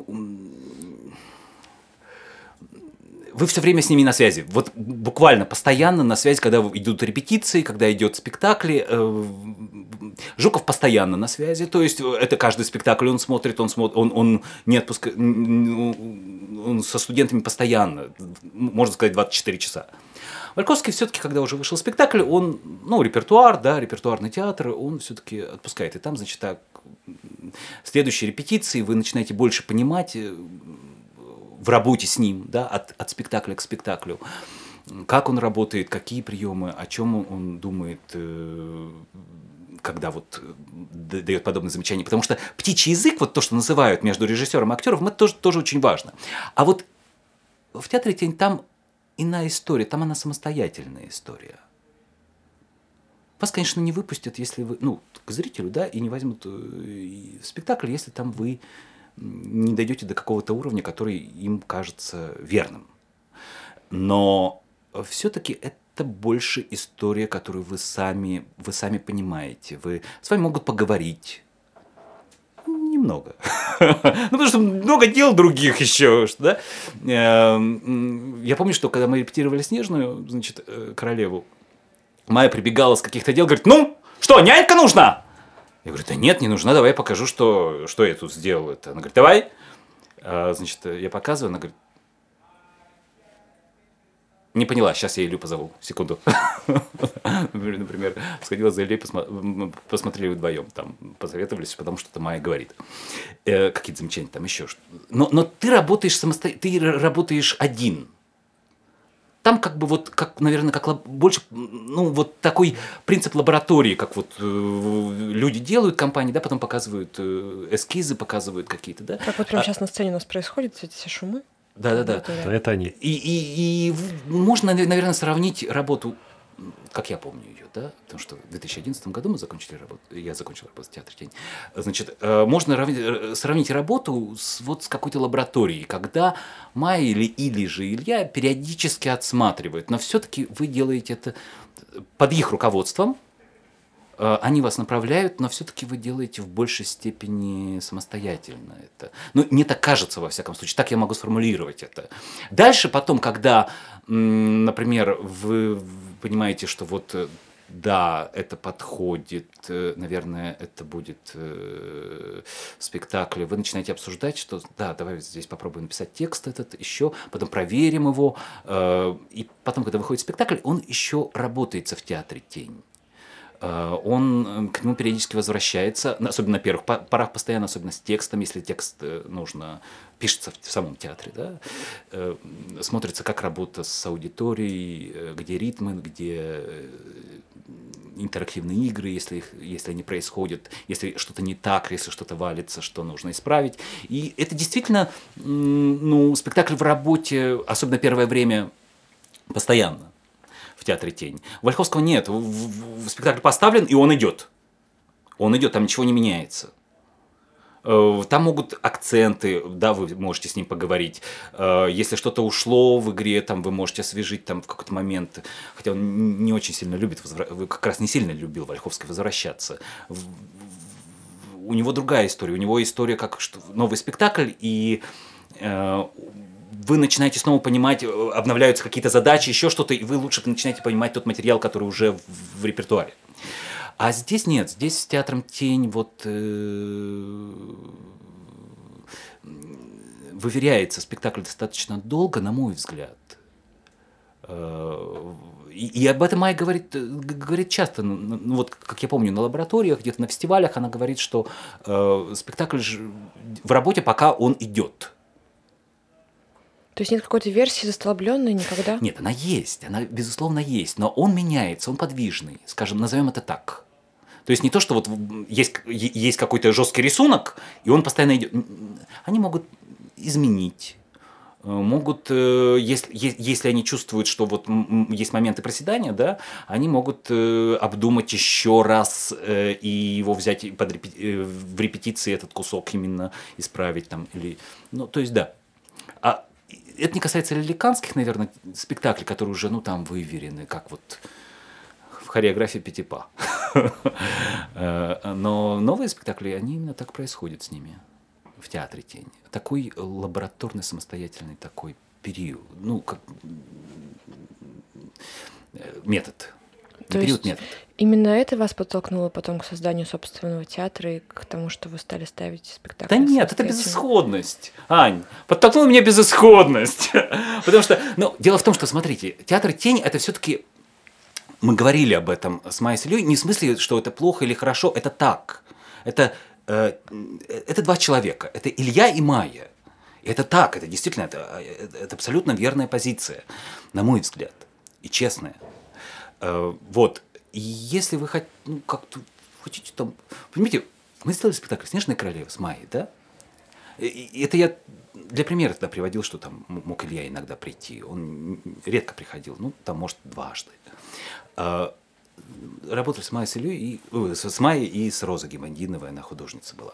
вы все время с ними на связи. Вот буквально постоянно на связи, когда идут репетиции, когда идет спектакли. Э, Жуков постоянно на связи, то есть э, это каждый спектакль он смотрит, он смотрит, он, он не отпускает, он со студентами постоянно, можно сказать, 24 часа. Вальковский все-таки, когда уже вышел спектакль, он, ну, репертуар, да, репертуарный театр, он все-таки отпускает. И там, значит, так, следующие репетиции вы начинаете больше понимать, э, в работе с ним, да, от, от спектакля к спектаклю. Как он работает, какие приемы, о чем он думает, э, когда вот э, дает подобные замечания. Потому что птичий язык, вот то, что называют между режиссером и актером, это тоже, тоже очень важно. А вот в театре тень там иная история, там она самостоятельная история. Вас, конечно, не выпустят, если вы, ну, к зрителю, да, и не возьмут э, спектакль, если там вы не дойдете до какого-то уровня, который им кажется верным. Но все-таки это больше история, которую вы сами, вы сами понимаете. Вы, с вами могут поговорить. Немного. ну, потому что много дел других еще. Да? Эм, я помню, что когда мы репетировали «Снежную», значит, э, королеву, Майя прибегала с каких-то дел, говорит, ну, что, нянька нужна? Я говорю, да нет, не нужна, давай я покажу, что, что я тут сделал. Это. Она говорит, давай. А, значит, я показываю, она говорит, не поняла, сейчас я Илью позову, секунду. Например, сходила за Ильей, посмотрели вдвоем, там, посоветовались, потому что это Майя говорит. Э, какие-то замечания там еще. Но, но ты работаешь самостоятельно, ты работаешь один там как бы вот, как, наверное, как больше, ну, вот такой принцип лаборатории, как вот э, люди делают компании, да, потом показывают э, эскизы, показывают какие-то, да. Как вот прямо а, сейчас на сцене у нас происходит, эти все шумы. Да, да, да. Это они. И, и, и можно, наверное, сравнить работу как я помню ее, да, потому что в 2011 году мы закончили работу, я закончил работу в театре «Тень». Значит, э, можно э, сравнить работу с, вот с какой-то лабораторией, когда Майя или, или же Илья периодически отсматривают, но все-таки вы делаете это под их руководством, э, они вас направляют, но все-таки вы делаете в большей степени самостоятельно это. Ну, мне так кажется, во всяком случае, так я могу сформулировать это. Дальше потом, когда, например, вы понимаете, что вот э, да, это подходит, э, наверное, это будет э, в спектакле. Вы начинаете обсуждать, что да, давай здесь попробуем написать текст этот еще, потом проверим его. Э, и потом, когда выходит спектакль, он еще работается в театре «Тень». Э, он к нему периодически возвращается, особенно на первых порах постоянно, особенно с текстом, если текст нужно, пишется в самом театре, да, смотрится как работа с аудиторией, где ритмы, где интерактивные игры, если, их, если они происходят, если что-то не так, если что-то валится, что нужно исправить. И это действительно, ну, спектакль в работе, особенно первое время, постоянно в театре «Тень». У Вольховского нет. Спектакль поставлен, и он идет. Он идет, там ничего не меняется. Э, там могут акценты, да, вы можете с ним поговорить. Э, если что-то ушло в игре, там вы можете освежить там в какой-то момент. Хотя он не очень сильно любит, как раз не сильно любил Вольховский возвращаться. У него другая история. У него история как новый спектакль, и э, вы начинаете снова понимать, обновляются какие-то задачи, еще что-то, и вы лучше начинаете понимать тот материал, который уже в, в репертуаре. А здесь нет, здесь с театром тень вот э, выверяется спектакль достаточно долго, на мой взгляд. Э, и, об этом Майя говорит, говорит часто. Ну, ну, ну, вот, как я помню, на лабораториях, где-то на фестивалях она говорит, что э, спектакль в работе, пока он идет. То есть нет какой-то версии застолбленной никогда? Нет, она есть, она безусловно есть, но он меняется, он подвижный, скажем, назовем это так. То есть не то, что вот есть, есть какой-то жесткий рисунок, и он постоянно идет. Они могут изменить, э, могут, э, если, если они чувствуют, что вот есть моменты проседания, да, они могут э, обдумать еще раз и его взять под репети... в репетиции этот кусок именно исправить там или, ну то есть да. А это не касается лиликанских, наверное, спектаклей, которые уже, ну, там выверены, как вот в хореографии Пятипа. Но новые спектакли, они именно так происходят с ними в театре тень. Такой лабораторный, самостоятельный такой период, ну, как э, метод. То период, есть метод. Именно это вас подтолкнуло потом к созданию собственного театра и к тому, что вы стали ставить спектакли? Да нет, это безысходность, Ань. Подтолкнула меня безысходность. Потому что, ну, дело в том, что, смотрите, театр «Тень» — это все таки мы говорили об этом с Майей Ильей, не в смысле, что это плохо или хорошо, это так. Это, э, это два человека, это Илья и Майя. И это так, это действительно, это, это абсолютно верная позиция, на мой взгляд, и честная. Э, вот, если вы хотите, ну, как-то хотите там... Понимаете, мы сделали спектакль «Снежная королева» с Майей, да? И это я для примера тогда приводил, что там мог Илья иногда прийти. Он редко приходил, ну, там, может, дважды. А, работали с Майей с Ильей, и, с Майей и с Розой Гимандиновой, она художница была.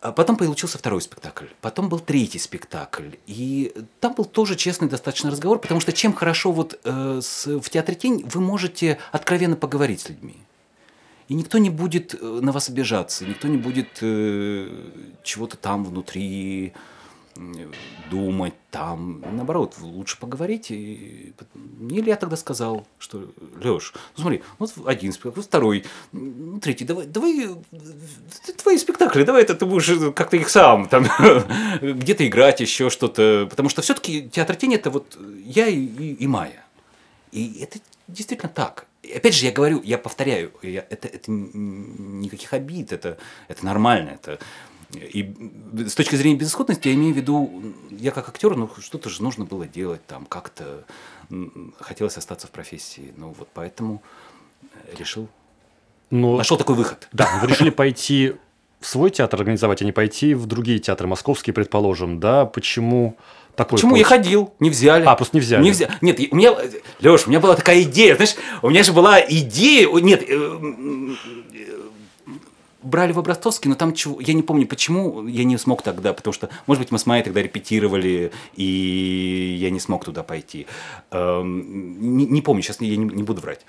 А потом получился второй спектакль, потом был третий спектакль, и там был тоже честный достаточно разговор, потому что чем хорошо вот э, с, в театре тень вы можете откровенно поговорить с людьми, и никто не будет э, на вас обижаться, никто не будет э, чего-то там внутри думать там. Наоборот, лучше поговорить. И... Или я тогда сказал, что, Леш, ну смотри, вот один спектакль, второй, третий, давай, давай, твои спектакли, давай это ты будешь как-то их сам, там, где-то играть, еще что-то. Потому что все-таки театр тени это вот я и, и, и Майя. И это действительно так. И опять же, я говорю, я повторяю, я, это, это никаких обид, это, это нормально, это и с точки зрения безысходности я имею в виду, я как актер, ну что-то же нужно было делать там, как-то хотелось остаться в профессии. Ну вот поэтому решил, Но... нашел такой выход. Да, вы решили пойти в свой театр организовать, а не пойти в другие театры, московские, предположим, да? Почему такой Почему путь? я ходил? Не взяли. А, просто не взяли. Не взяли. Нет, у меня, Леш, у меня была такая идея, знаешь, у меня же была идея, нет, э, брали в Образцовский, но там чего, я не помню, почему я не смог тогда, потому что, может быть, мы с Майей тогда репетировали, и я не смог туда пойти. Эм, не, не помню, сейчас я не, не буду врать.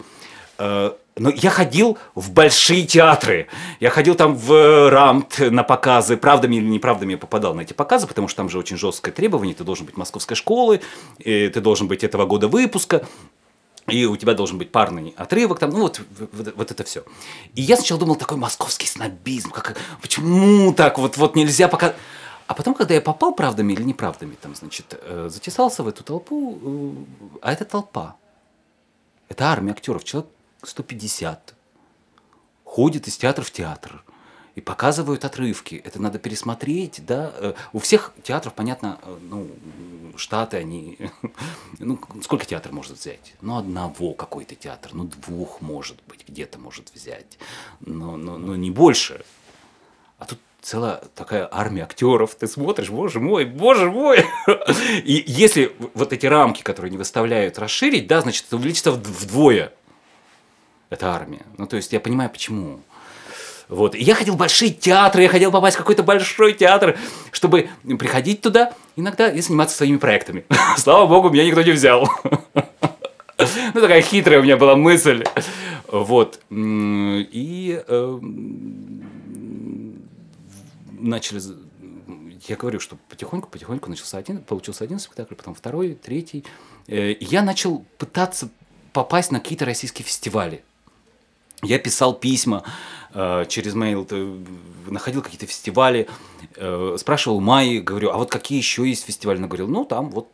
Э, но я ходил в большие театры. Я ходил там в РАМТ на показы. Правдами или неправдами я попадал на эти показы, потому что там же очень жесткое требование. Ты должен быть московской школы, ты должен быть этого года выпуска и у тебя должен быть парный отрывок, там, ну вот, вот, вот это все. И я сначала думал, такой московский снобизм, как, почему так, вот, вот нельзя пока... А потом, когда я попал правдами или неправдами, там, значит, э, затесался в эту толпу, э, а это толпа. Это армия актеров. Человек 150 ходят из театра в театр и показывают отрывки. Это надо пересмотреть, да. Э, у всех театров, понятно, э, ну, штаты, они... Ну, сколько театр может взять? Ну, одного какой-то театр, ну, двух, может быть, где-то может взять. Но, но, но не больше. А тут целая такая армия актеров. Ты смотришь, боже мой, боже мой. И если вот эти рамки, которые не выставляют, расширить, да, значит, это увеличится вдвое. Это армия. Ну, то есть я понимаю, почему. Вот. И я хотел большие театры, я хотел попасть в какой-то большой театр, чтобы приходить туда иногда и заниматься своими проектами. Слава богу, меня никто не взял. Ну, такая хитрая у меня была мысль. Вот. И э, начали я говорю, что потихоньку, потихоньку начался один, получился один спектакль, потом второй, третий. Э, я начал пытаться попасть на какие-то российские фестивали. Я писал письма э, через mail, находил какие-то фестивали, э, спрашивал Майи, говорю, а вот какие еще есть фестивали? Она говорила, ну там вот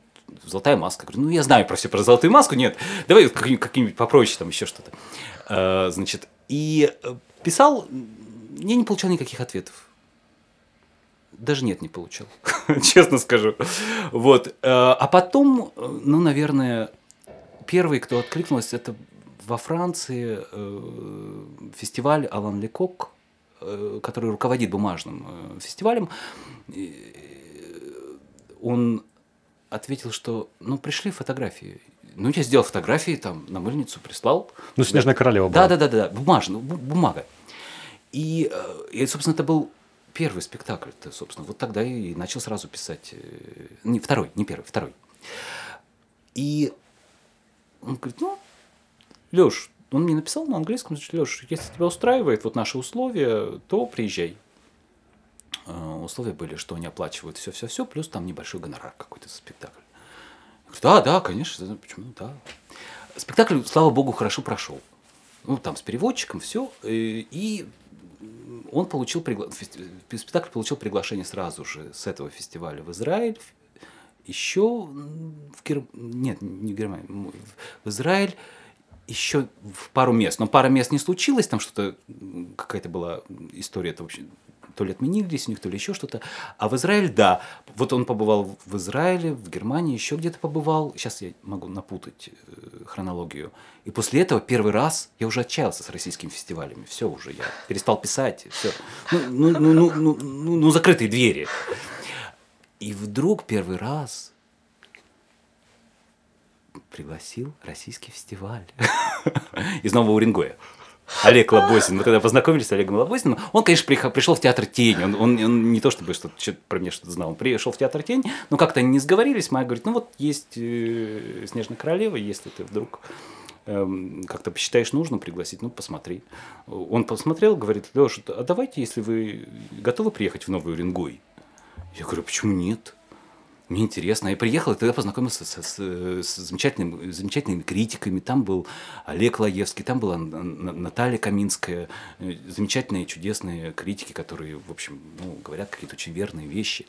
Золотая маска. Говорю, ну я знаю про все про золотую маску, нет, давай какие-нибудь, какие попроще там еще что-то. Э, значит, и э, писал, я не получал никаких ответов. Даже нет, не получал, честно скажу. Вот. Э, а потом, э, ну, наверное, первый, кто откликнулся, это во Франции э, фестиваль Алан Лекок, э, который руководит бумажным э, фестивалем, он ответил, что ну пришли фотографии. Ну, я сделал фотографии, там, на мыльницу прислал. Ну, «Снежная королева» была. Да, да, да, да, бумажная, бумага. И, и, собственно, это был первый спектакль. -то, собственно, вот тогда и начал сразу писать. Не второй, не первый, второй. И он говорит, ну, Леш, он мне написал на английском, значит, Леш, если тебя устраивает вот наши условия, то приезжай. Uh, условия были, что они оплачивают все-все-все, плюс там небольшой гонорар какой-то за спектакль. Я говорю, да, да, конечно, почему, да. Спектакль, слава богу, хорошо прошел. Ну, там с переводчиком, все. И, и он получил пригла... спектакль получил приглашение сразу же с этого фестиваля в Израиль, еще в Гер... нет, не в Германии, в Израиль, еще в пару мест. Но пара мест не случилось, там что-то, какая-то была история, это вообще то ли отменились у них, то ли еще что-то. А в Израиль, да. Вот он побывал в Израиле, в Германии, еще где-то побывал. Сейчас я могу напутать э, хронологию. И после этого первый раз я уже отчаялся с российскими фестивалями. Все уже, я перестал писать. Все. Ну, ну, ну, ну, ну, ну, ну закрытые двери. И вдруг первый раз пригласил российский фестиваль из Нового Уренгоя. Олег Лобозин. Мы когда познакомились с Олегом Лобозиным, он, конечно, пришел в театр Тень. Он, он, он не то чтобы что-то, что про меня что-то знал. Он пришел в театр Тень, но как-то они не сговорились. Майя говорит, ну вот есть э, Снежная королева, если ты вдруг эм, как-то посчитаешь нужно пригласить, ну посмотри. Он посмотрел, говорит, Леша, а давайте, если вы готовы приехать в Новый Уренгой? Я говорю, почему нет? Мне интересно. Я приехал, и тогда познакомился с, с, с замечательными, замечательными критиками. Там был Олег Лаевский, там была Наталья Каминская. Э, замечательные, чудесные критики, которые, в общем, ну, говорят какие-то очень верные вещи.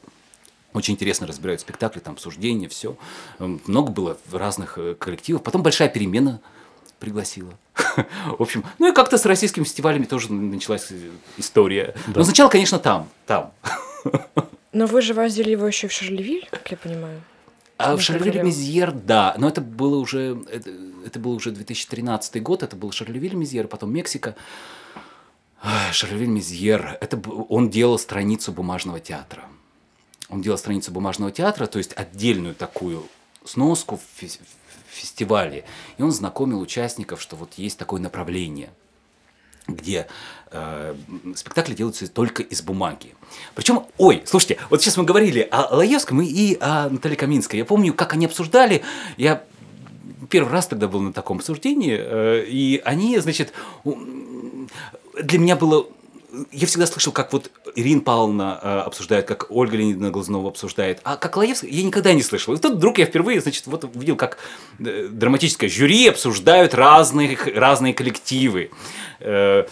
Очень интересно разбирают спектакли, там обсуждения, все. Эм, много было разных э, коллективов. Потом большая перемена пригласила. В общем, ну и как-то с российскими фестивалями тоже началась э, история. Но сначала, конечно, там, там. Но вы же возили его еще в Шарлевиль, как я понимаю. А в Шарлевиль-Мезьер, да, но это было уже это, это был уже 2013 год, это был Шарлевиль-Мезьер, потом Мексика. Шарлевиль-Мезьер, это он делал страницу бумажного театра. Он делал страницу бумажного театра, то есть отдельную такую сноску в фестивале. И он знакомил участников, что вот есть такое направление – где э, спектакли делаются только из бумаги. Причем, ой, слушайте, вот сейчас мы говорили о Лаевском и о Наталье Каминской. Я помню, как они обсуждали, я первый раз тогда был на таком обсуждении, э, и они, значит, для меня было я всегда слышал, как вот Ирина Павловна э, обсуждает, как Ольга Леонидовна Глазнова обсуждает, а как Лаевская я никогда не слышал. И тут вдруг я впервые, значит, вот увидел, как э, драматическое жюри обсуждают разные, разные коллективы. Э,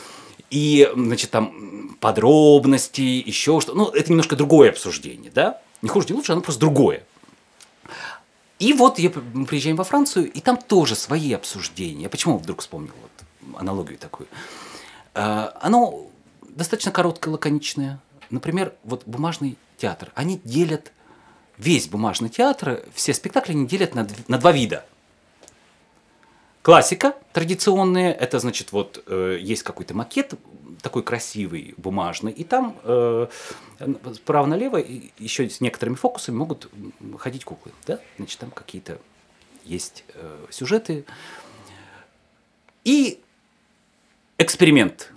и, значит, там подробности, еще что Ну, это немножко другое обсуждение, да? Не хуже, не лучше, оно просто другое. И вот я, мы приезжаем во Францию, и там тоже свои обсуждения. Почему вдруг вспомнил? Вот аналогию такую. А, оно достаточно короткое, лаконичное. Например, вот бумажный театр. Они делят весь бумажный театр, все спектакли они делят на, на два вида. Классика традиционная, это значит вот э, есть какой-то макет такой красивый, бумажный, и там э, справа налево еще с некоторыми фокусами могут ходить куклы, да, значит там какие-то есть э, сюжеты. И эксперимент,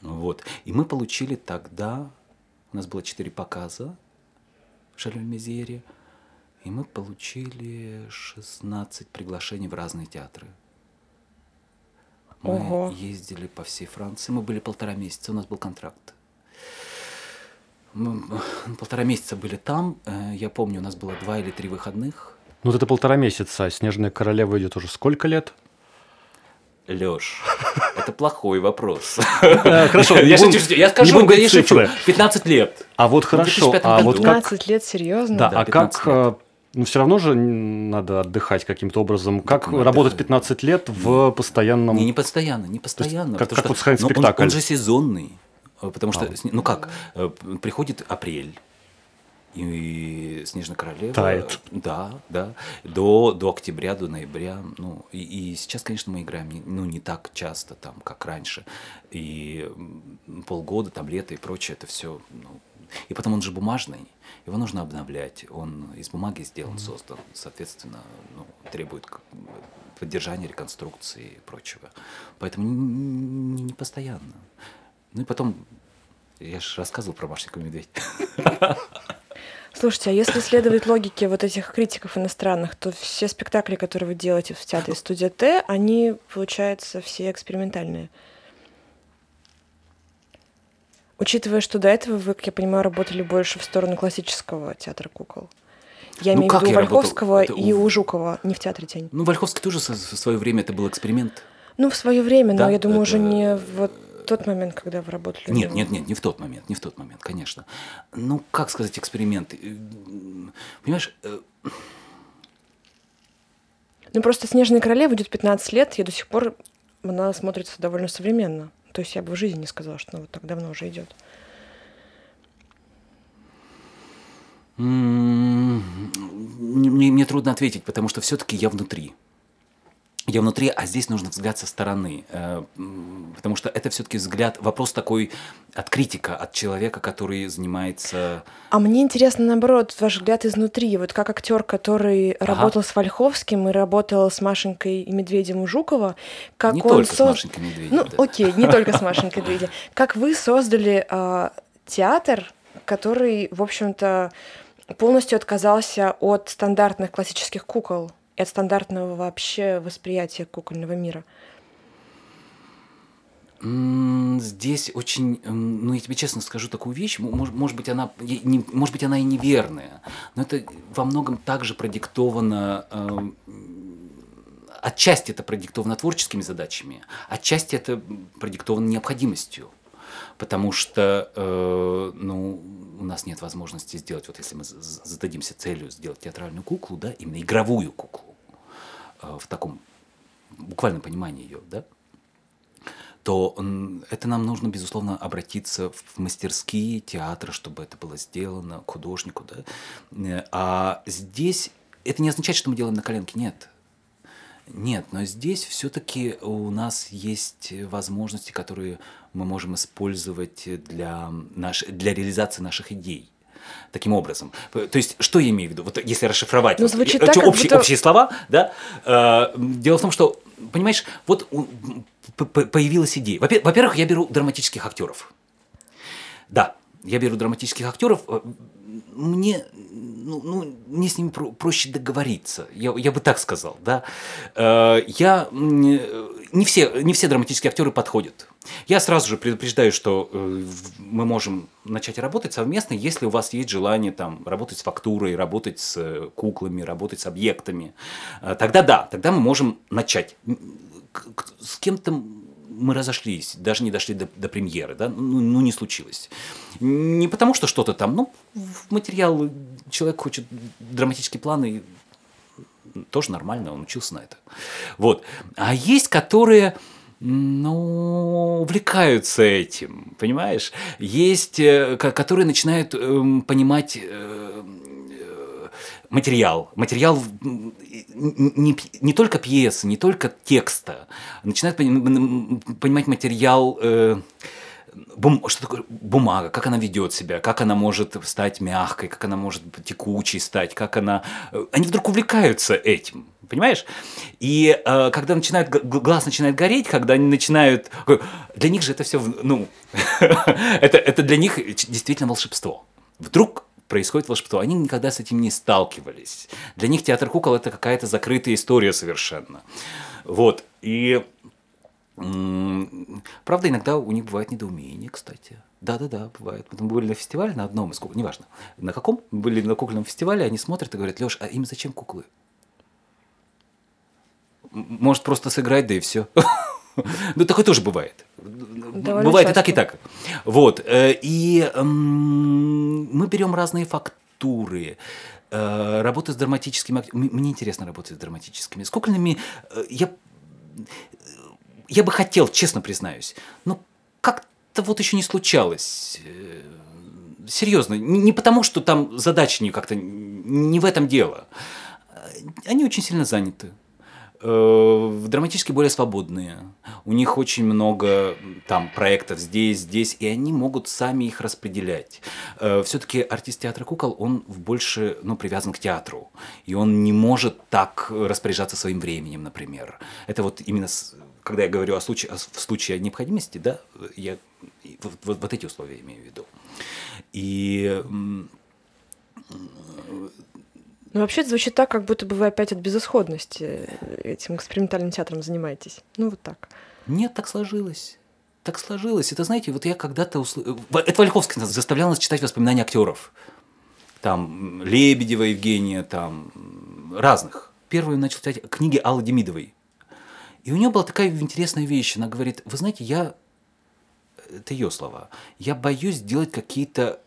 вот, и мы получили тогда, у нас было четыре показа, Шарль Мезьере. И мы получили 16 приглашений в разные театры. Мы Ого. ездили по всей Франции. Мы были полтора месяца, у нас был контракт. Мы полтора месяца были там. Э, я помню, у нас было два или три выходных. Ну, вот это полтора месяца. А «Снежная королева» идет уже сколько лет? Леш, это плохой вопрос. Хорошо, я шучу, я скажу, я шучу, 15 лет. А вот хорошо, а вот 15 лет, серьезно? Да, а как э, ну, все равно же надо отдыхать каким-то образом. Как работать 15 лет в постоянном... Не, не постоянно, не постоянно. Как, как вот сходить спектакль. Он, он же сезонный. Э, потому что, а. ну как, э, приходит апрель, и Снежная королева. Тает. Да, да. До, до октября, до ноября. Ну, и, и сейчас, конечно, мы играем не, ну, не так часто, там, как раньше. И полгода, там, лето и прочее, это все. Ну, и потом он же бумажный, его нужно обновлять. Он из бумаги сделан, создан. Соответственно, ну, требует поддержания, реконструкции и прочего. Поэтому не, не, постоянно. Ну и потом, я же рассказывал про Машеньку Медведь. Слушайте, а если следовать логике вот этих критиков иностранных, то все спектакли, которые вы делаете в театре студия Т, они, получается, все экспериментальные. Учитывая, что до этого вы, как я понимаю, работали больше в сторону классического театра кукол. Я ну, имею в виду Вольховского и у... у Жукова, не в театре тень. Ну, Вольховский тоже в свое время это был эксперимент. Ну, в свое время, да? но я думаю, это... уже не вот тот момент, когда вы работали? Нет, нет, нет, не в тот момент, не в тот момент, конечно. Ну, как сказать, эксперимент? Понимаешь... Э, ну, просто «Снежная королева» идет 15 лет, и до сих пор она смотрится довольно современно. То есть я бы в жизни не сказала, что она вот так давно уже идет. Мне, мне трудно ответить, потому что все-таки я внутри я внутри, а здесь нужно взгляд со стороны, э, потому что это все-таки взгляд, вопрос такой от критика, от человека, который занимается. А мне интересно наоборот ваш взгляд изнутри, вот как актер, который ага. работал с Вольховским и работал с Машенькой и Медведем у Жукова, как не он только со... с Машенькой Медведем. Ну, да. окей, не только с Машенькой и Медведем. Как вы создали э, театр, который, в общем-то, полностью отказался от стандартных классических кукол? От стандартного вообще восприятия кукольного мира? Здесь очень, ну я тебе честно скажу такую вещь, может, может быть она, не, может быть она и неверная, но это во многом также продиктовано, э, отчасти это продиктовано творческими задачами, отчасти это продиктовано необходимостью, потому что, э, ну у нас нет возможности сделать, вот если мы зададимся целью сделать театральную куклу, да, именно игровую куклу, в таком буквальном понимании ее, да, то это нам нужно, безусловно, обратиться в мастерские театра, чтобы это было сделано, к художнику. Да? Э, а здесь это не означает, что мы делаем на коленке, нет. Нет, но здесь все-таки у нас есть возможности, которые мы можем использовать для, наш, для реализации наших идей. Таким образом. То есть, что я имею в виду? Вот если расшифровать ну, вот, так, общие, будто... общие слова, да, э, дело в том, что, понимаешь, вот появилась идея. Во-первых, я беру драматических актеров. Да, я беру драматических актеров, э, мне, ну, ну, мне с ними про проще договориться, я, я бы так сказал, да. Э, я, не все, не все драматические актеры подходят. Я сразу же предупреждаю, что э, мы можем начать работать совместно, если у вас есть желание там, работать с фактурой, работать с куклами, работать с объектами. Тогда да, тогда мы можем начать. С кем-то мы разошлись, даже не дошли до, до премьеры, да, ну, ну не случилось. Не потому что что-то там, ну, материал, человек хочет драматические планы, тоже нормально, он учился на это. Вот. А есть, которые, ну, увлекаются этим, понимаешь? Есть, э, которые начинают эм, понимать э, э, материал. Материал не, не только пьесы, не только текста. Начинают понимать материал бум, что такое бумага, как она ведет себя, как она может стать мягкой, как она может текучей стать, как она... Они вдруг увлекаются этим понимаешь? И э, когда начинает, глаз начинает гореть, когда они начинают... Для них же это все, ну, это, это для них действительно волшебство. Вдруг происходит волшебство. Они никогда с этим не сталкивались. Для них театр кукол это какая-то закрытая история совершенно. Вот. И правда, иногда у них бывает недоумение, кстати. Да-да-да, бывает. Мы были на фестивале на одном из кукол, неважно, на каком, были на кукольном фестивале, они смотрят и говорят, Леш, а им зачем куклы? может просто сыграть, да и все. Ну, такое тоже бывает. Довольно бывает часто. и так, и так. Вот. Э, и мы берем разные фактуры. Э, работа с драматическими Мне интересно работать с драматическими. С кукольными э, я, я бы хотел, честно признаюсь. Но как-то вот еще не случалось. Серьезно. Не потому, что там задача не как-то... Не в этом дело. Они очень сильно заняты. Э, драматически более свободные. У них очень много там проектов здесь, здесь, и они могут сами их распределять. Э, Все-таки артист театра кукол, он больше ну, привязан к театру, и он не может так распоряжаться своим временем, например. Это вот именно, когда я говорю о случае, в случае необходимости, да, я вот, вот, вот эти условия имею в виду. И ну, вообще это звучит так, как будто бы вы опять от безысходности этим экспериментальным театром занимаетесь. Ну, вот так. Нет, так сложилось. Так сложилось. Это, знаете, вот я когда-то... Усл... Это Вальховский заставлял нас читать воспоминания актеров. Там Лебедева Евгения, там разных. Первую начал читать книги Аллы Демидовой. И у нее была такая интересная вещь. Она говорит, вы знаете, я... Это ее слова. Я боюсь делать какие-то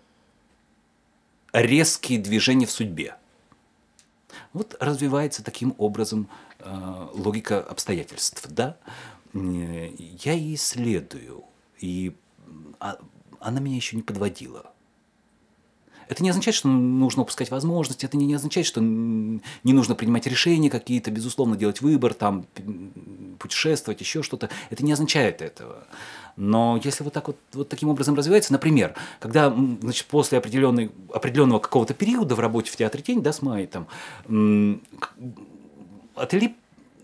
резкие движения в судьбе. Вот развивается таким образом э, логика обстоятельств, да? Я и исследую, и а, она меня еще не подводила. Это не означает, что нужно упускать возможности, это не, не означает, что не нужно принимать решения какие-то, безусловно, делать выбор, там, путешествовать, еще что-то. Это не означает этого. Но если вот так вот, вот таким образом развивается, например, когда значит, после определенной, определенного какого-то периода в работе в театре «Тень», да, с мая, там, отвели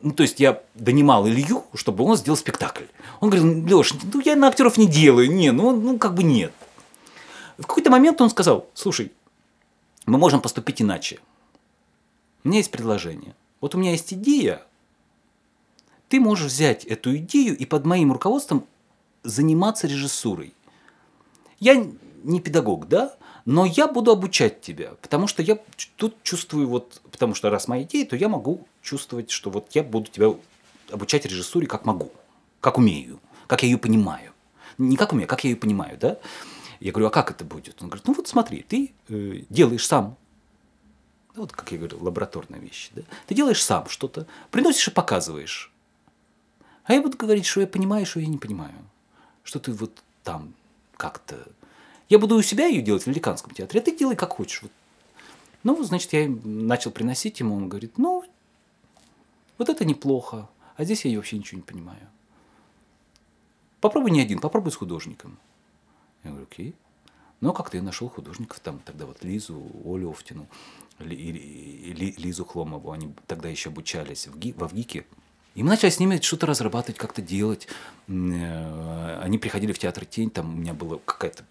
ну, то есть я донимал Илью, чтобы он сделал спектакль. Он говорил, Леш, ну я на актеров не делаю, не, ну, ну как бы нет. В какой-то момент он сказал, слушай, мы можем поступить иначе. У меня есть предложение. Вот у меня есть идея, ты можешь взять эту идею и под моим руководством заниматься режиссурой. Я не педагог, да, но я буду обучать тебя, потому что я тут чувствую вот, потому что раз моя идея, то я могу чувствовать, что вот я буду тебя обучать режиссуре как могу, как умею, как я ее понимаю. Не как умею, как я ее понимаю, да. Я говорю, а как это будет? Он говорит, ну вот смотри, ты э, делаешь сам, вот как я говорю, лабораторная вещь, да? Ты делаешь сам что-то, приносишь и показываешь. А я буду говорить, что я понимаю, что я не понимаю что ты вот там как-то... Я буду у себя ее делать в американском театре, а ты делай как хочешь. Вот. Ну, значит, я начал приносить ему, он говорит, ну, вот это неплохо, а здесь я вообще ничего не понимаю. Попробуй не один, попробуй с художником. Я говорю, окей. Ну, а как-то я нашел художников там, тогда вот Лизу, Олю Офтину, Лизу Хломову, они тогда еще обучались в, ГИ, во ВГИКе, и мы начали с ними что-то разрабатывать, как-то делать. Э, они приходили в театр «Тень», там у меня была какая-то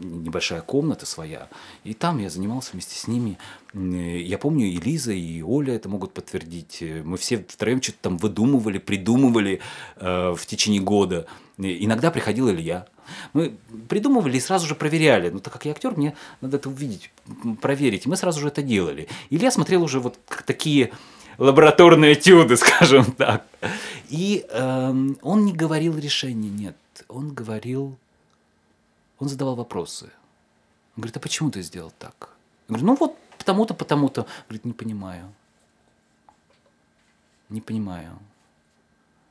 небольшая комната своя, и там я занимался вместе с ними. Я помню, и Лиза, и Оля это могут подтвердить. Мы все втроем что-то там выдумывали, придумывали э, в течение года. Иногда приходил Илья. Мы придумывали и сразу же проверяли. Ну, так как я актер, мне надо это увидеть, проверить. И мы сразу же это делали. Илья смотрел уже вот такие лабораторные этюды, скажем так. И э, он не говорил решений, нет. Он говорил, он задавал вопросы. Он говорит, а почему ты сделал так? Я говорю, ну вот потому-то, потому-то. Говорит, не понимаю. Не понимаю.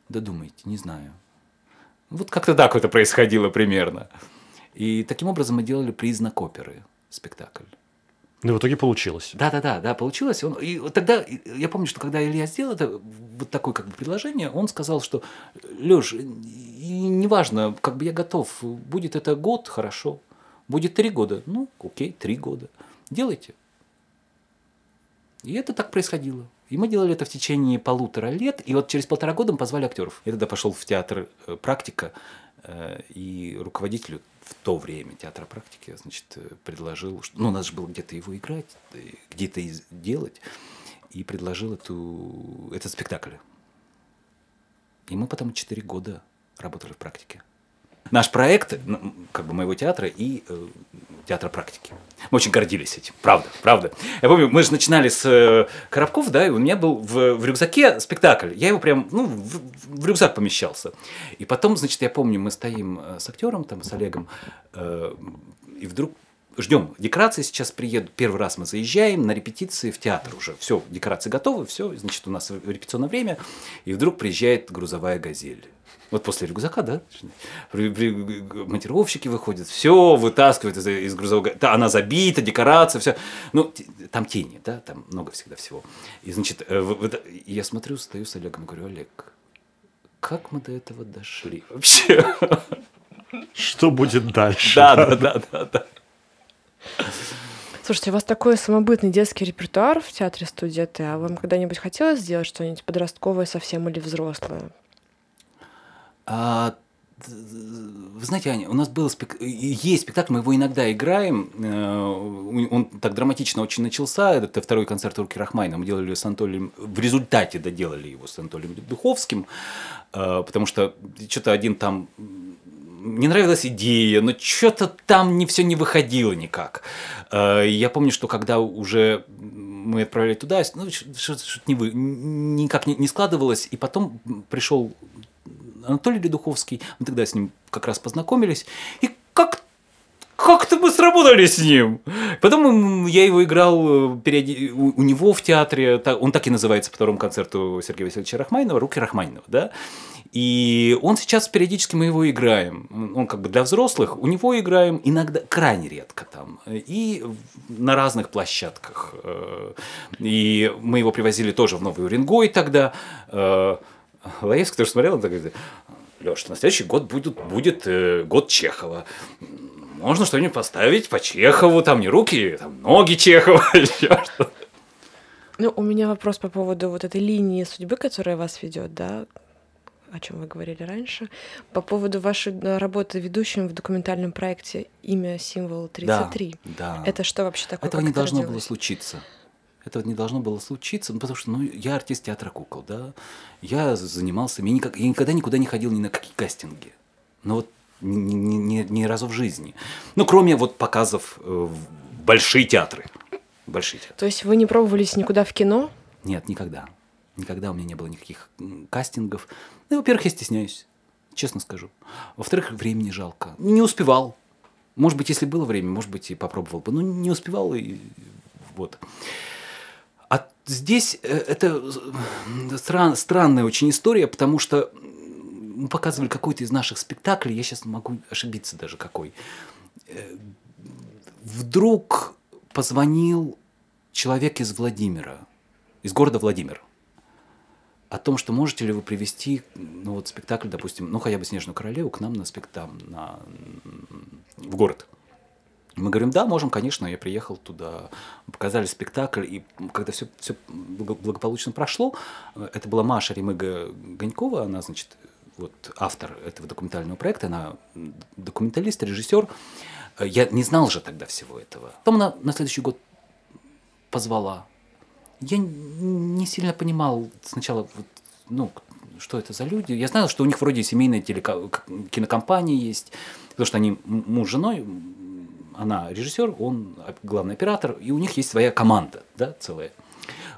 Додумайте, не знаю. Вот как-то так это происходило примерно. И таким образом мы делали признак оперы спектакль. Ну, в итоге получилось. Да, да, да, да, получилось. Он, и тогда я помню, что когда Илья сделал это, вот такое как бы предложение, он сказал, что Леш, неважно, как бы я готов, будет это год, хорошо, будет три года, ну, окей, три года, делайте. И это так происходило. И мы делали это в течение полутора лет, и вот через полтора года мы позвали актеров. Я тогда пошел в театр э, «Практика», и руководителю в то время театра практики, значит, э, предложил, что, ну, надо же было где-то его играть, где-то делать, и предложил эту, этот спектакль. И мы потом четыре года работали в практике наш проект, ну, как бы моего театра и э, театра практики. Мы очень гордились этим, правда, правда. Я помню, мы же начинали с э, Коробков, да, и у меня был в, в рюкзаке спектакль. Я его прям, ну, в, в рюкзак помещался. И потом, значит, я помню, мы стоим э, с актером, там, с Олегом, э, и вдруг ждем декорации, сейчас приедут, первый раз мы заезжаем на репетиции в театр уже, все, декорации готовы, все, значит, у нас репетиционное время, и вдруг приезжает грузовая газель. Вот после рюкзака, да, монтировщики выходят, все вытаскивают из, из грузового, да, она забита, декорация, все, ну, там тени, да, там много всегда всего. И, значит, э, я смотрю, стою с Олегом и говорю, Олег, как мы до этого дошли вообще? Что будет дальше? Да, да, да, да, да. Слушайте, у вас такой самобытный детский репертуар в театре студенты, а вам когда-нибудь хотелось сделать что-нибудь подростковое совсем или взрослое? А, вы знаете, Аня, у нас был спек... есть спектакль, мы его иногда играем. Э, он так драматично очень начался. Это второй концерт Руки Рахмайна. Мы делали с Анатолием, в результате доделали его с Анатолием Духовским, э, потому что что-то один там не нравилась идея, но что-то там не все не выходило никак. Э, я помню, что когда уже мы отправили туда, ну, что-то не вы, никак не, не складывалось, и потом пришел Анатолий Ледуховский, мы тогда с ним как раз познакомились, и как как-то мы сработали с ним. Потом я его играл э, у него в театре, он так и называется по второму концерту Сергея Васильевича Рахманинова, «Руки Рахманинова», да, и он сейчас периодически мы его играем. Он как бы для взрослых, у него играем иногда, крайне редко там. И на разных площадках. Э, и мы его привозили тоже в Новый Уренгой тогда. Лаевский тоже смотрел, он так говорит, Леш, на следующий год будет, будет э, год Чехова. Можно что-нибудь поставить по Чехову, там не руки, там ноги Чехова, еще что-то. Ну, у меня вопрос по поводу вот этой линии судьбы, которая вас ведет, да, о чем вы говорили раньше, по поводу вашей э, работы ведущим в документальном проекте «Имя, символ 33». Да, да. Это что вообще такое? Этого не должно родилось? было случиться. Этого не должно было случиться, ну, потому что ну, я артист театра кукол, да, я занимался, я, никак, я никогда никуда не ходил ни на какие кастинги, но вот ни, ни, ни, ни разу в жизни. Ну, кроме вот показов э, в большие театры. Большие театры. То есть вы не пробовались никуда в кино? Нет, никогда. Никогда у меня не было никаких кастингов. Ну, во-первых, я стесняюсь, честно скажу. Во-вторых, времени жалко. Не успевал. Может быть, если было время, может быть, и попробовал бы. Но не успевал, и вот. Здесь э, это э, стран, странная очень история, потому что мы показывали какой-то из наших спектаклей, я сейчас могу ошибиться даже какой. Э, вдруг позвонил человек из Владимира, из города Владимир, о том, что можете ли вы привести ну, вот спектакль, допустим, ну хотя бы «Снежную королеву» к нам на спектакль, на, в город. Мы говорим, да, можем, конечно, я приехал туда, показали спектакль, и когда все, все благополучно прошло, это была Маша Ремыга Гонькова, она, значит, вот автор этого документального проекта, она документалист, режиссер. Я не знал же тогда всего этого. Потом она на следующий год позвала. Я не сильно понимал сначала, ну, что это за люди. Я знал, что у них вроде семейная телека... кинокомпания есть, потому что они муж с женой, она режиссер, он главный оператор, и у них есть своя команда, да, целая.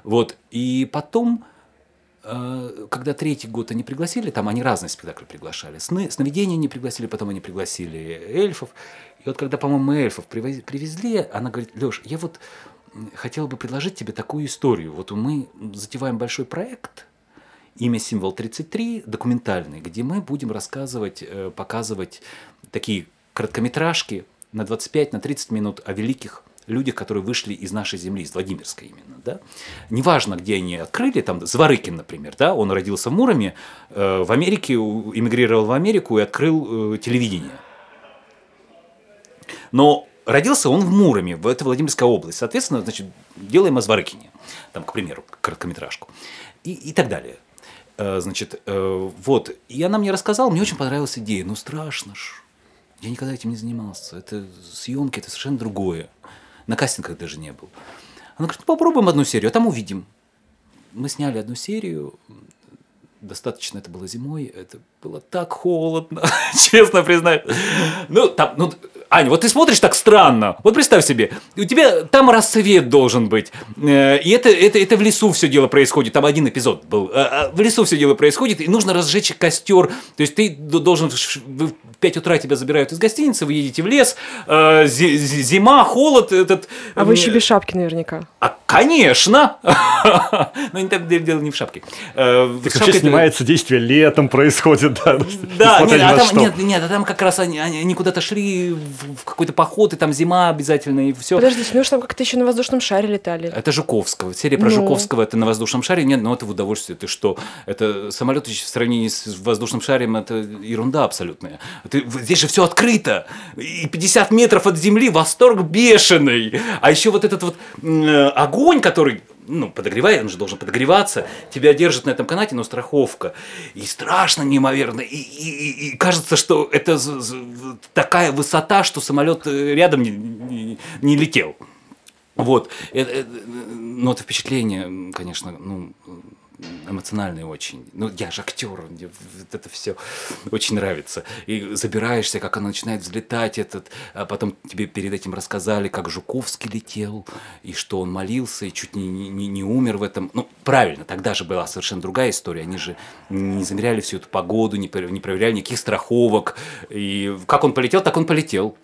Вот, и потом, э, когда третий год они пригласили, там они разные спектакли приглашали, сны, сновидения не пригласили, потом они пригласили эльфов, и вот когда, по-моему, эльфов привезли, она говорит, Леш, я вот хотела бы предложить тебе такую историю. Вот мы затеваем большой проект, имя символ 33 документальный, где мы будем рассказывать, э, показывать такие короткометражки на 25, на 30 минут о великих людях, которые вышли из нашей земли, из Владимирской именно, да. Неважно, где они открыли, там Зворыкин, например, да, он родился в Муроме, э, в Америке, эмигрировал в Америку и открыл э, телевидение. Но родился он в Муроме, в это Владимирская область. Соответственно, значит, делаем о Зворыкине, там, к примеру, короткометражку. И, и так далее. Э, значит, э, вот. И она мне рассказала, мне очень понравилась идея. Ну, страшно ж. Я никогда этим не занимался. Это съемки, это совершенно другое. На кастингах даже не был. Она говорит, ну попробуем одну серию, а там увидим. Мы сняли одну серию, достаточно это было зимой, это было так холодно, честно признаюсь. Ну, там, ну, Аня, вот ты смотришь так странно. Вот представь себе, у тебя там рассвет должен быть. Э, и это, это, это в лесу все дело происходит. Там один эпизод был. Э, э, в лесу все дело происходит, и нужно разжечь костер. То есть ты должен... В 5 утра тебя забирают из гостиницы, вы едете в лес, зима, холод. Этот... А вы еще без шапки наверняка. А, конечно! Но не так дело не в шапке. Так вообще снимается действие летом происходит, да? Да, нет, а там, нет, нет, а там как раз они, они куда-то шли в какой-то поход, и там зима обязательно, и все. Подожди, же там как-то еще на воздушном шаре летали. Это Жуковского. Серия про ну. Жуковского это на воздушном шаре. Нет, но это в удовольствие. Ты что? Это самолет в сравнении с воздушным шаром это ерунда абсолютная. Ты, здесь же все открыто. И 50 метров от земли восторг бешеный. А еще вот этот вот э, огонь, который ну, подогревает, он же должен подогреваться, тебя держит на этом канате, но страховка. И страшно неимоверно. И, и, и кажется, что это такая высота, что самолет э, рядом не, не, не летел. Вот. Это, это, но это впечатление, конечно, ну, эмоциональный очень. Ну, я же актер, мне это все очень нравится. И забираешься, как она начинает взлетать, этот, а потом тебе перед этим рассказали, как Жуковский летел, и что он молился, и чуть не, не, не умер в этом. Ну, правильно, тогда же была совершенно другая история. Они же не замеряли всю эту погоду, не, не проверяли никаких страховок. И как он полетел, так он полетел.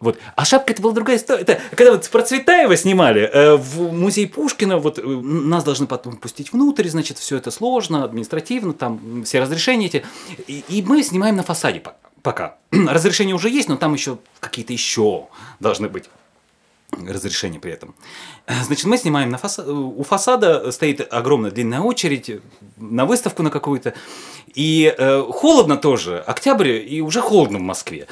Вот. А шапка это была другая история. Это когда вот про Цветаева снимали э, в музей Пушкина, вот э, нас должны потом пустить внутрь, значит, все это сложно, административно, там все разрешения эти. И, и мы снимаем на фасаде пока. Разрешения уже есть, но там еще какие-то еще должны быть разрешение при этом. Значит, мы снимаем на фасад, у фасада стоит огромная длинная очередь на выставку на какую-то, и э, холодно тоже, октябрь, и уже холодно в Москве.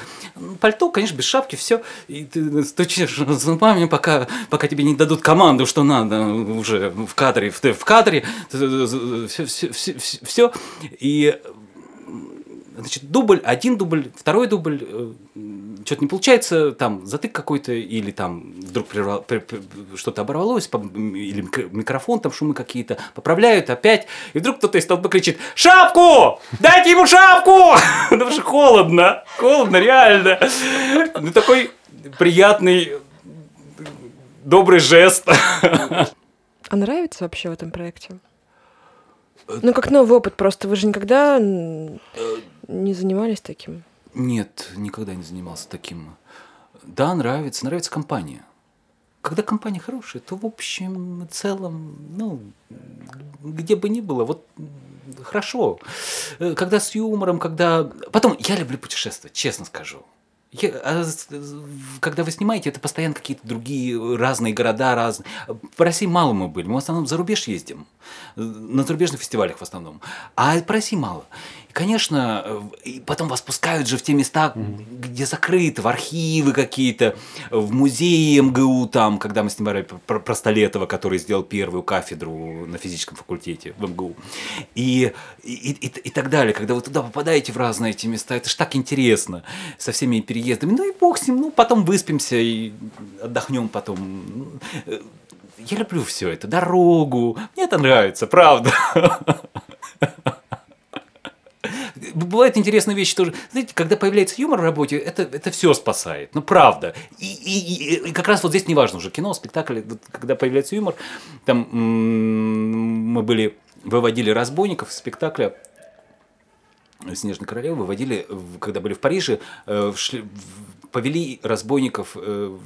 Пальто, конечно, без шапки, все, и ты стучишь зубами, пока, пока тебе не дадут команду, что надо уже в кадре, в, в кадре, все, все, и значит, дубль, один дубль, второй дубль, э, что-то не получается, там затык какой-то, или там вдруг прервал, что-то оборвалось, или микрофон, там шумы какие-то, поправляют опять, и вдруг кто-то из толпы кричит «Шапку! Дайте ему шапку!» Потому что холодно, холодно, реально. Ну, такой приятный, добрый жест. А нравится вообще в этом проекте? Ну, как новый опыт, просто вы же никогда не занимались таким? Нет, никогда не занимался таким. Да, нравится, нравится компания. Когда компания хорошая, то в общем и целом, ну, где бы ни было, вот хорошо. Э, когда с юмором, когда... Потом, я люблю путешествовать, честно скажу. Я, а, когда вы снимаете, это постоянно какие-то другие разные города, разные. По России мало мы были, мы в основном за рубеж ездим, на зарубежных фестивалях в основном. А по России мало. Конечно, э, и потом вас пускают же в те места, mm-hmm. где закрыты, в архивы какие-то, в музеи МГУ, там, когда мы снимали про, про Столетова, который сделал первую кафедру на физическом факультете в МГУ. И, и, и, и так далее. Когда вы туда попадаете в разные эти места, это ж так интересно со всеми переездами. Ну и бог с ним, ну потом выспимся и отдохнем потом. Э, я люблю все это, дорогу. Мне это нравится, правда. бывают интересные вещи тоже. Знаете, когда появляется юмор в работе, это, это все спасает. Ну, правда. И, и, и, как раз вот здесь не важно уже кино, спектакль, когда появляется юмор, там мы были, выводили разбойников из спектакля Снежной королевы выводили, когда были в Париже, э, шли, повели разбойников э,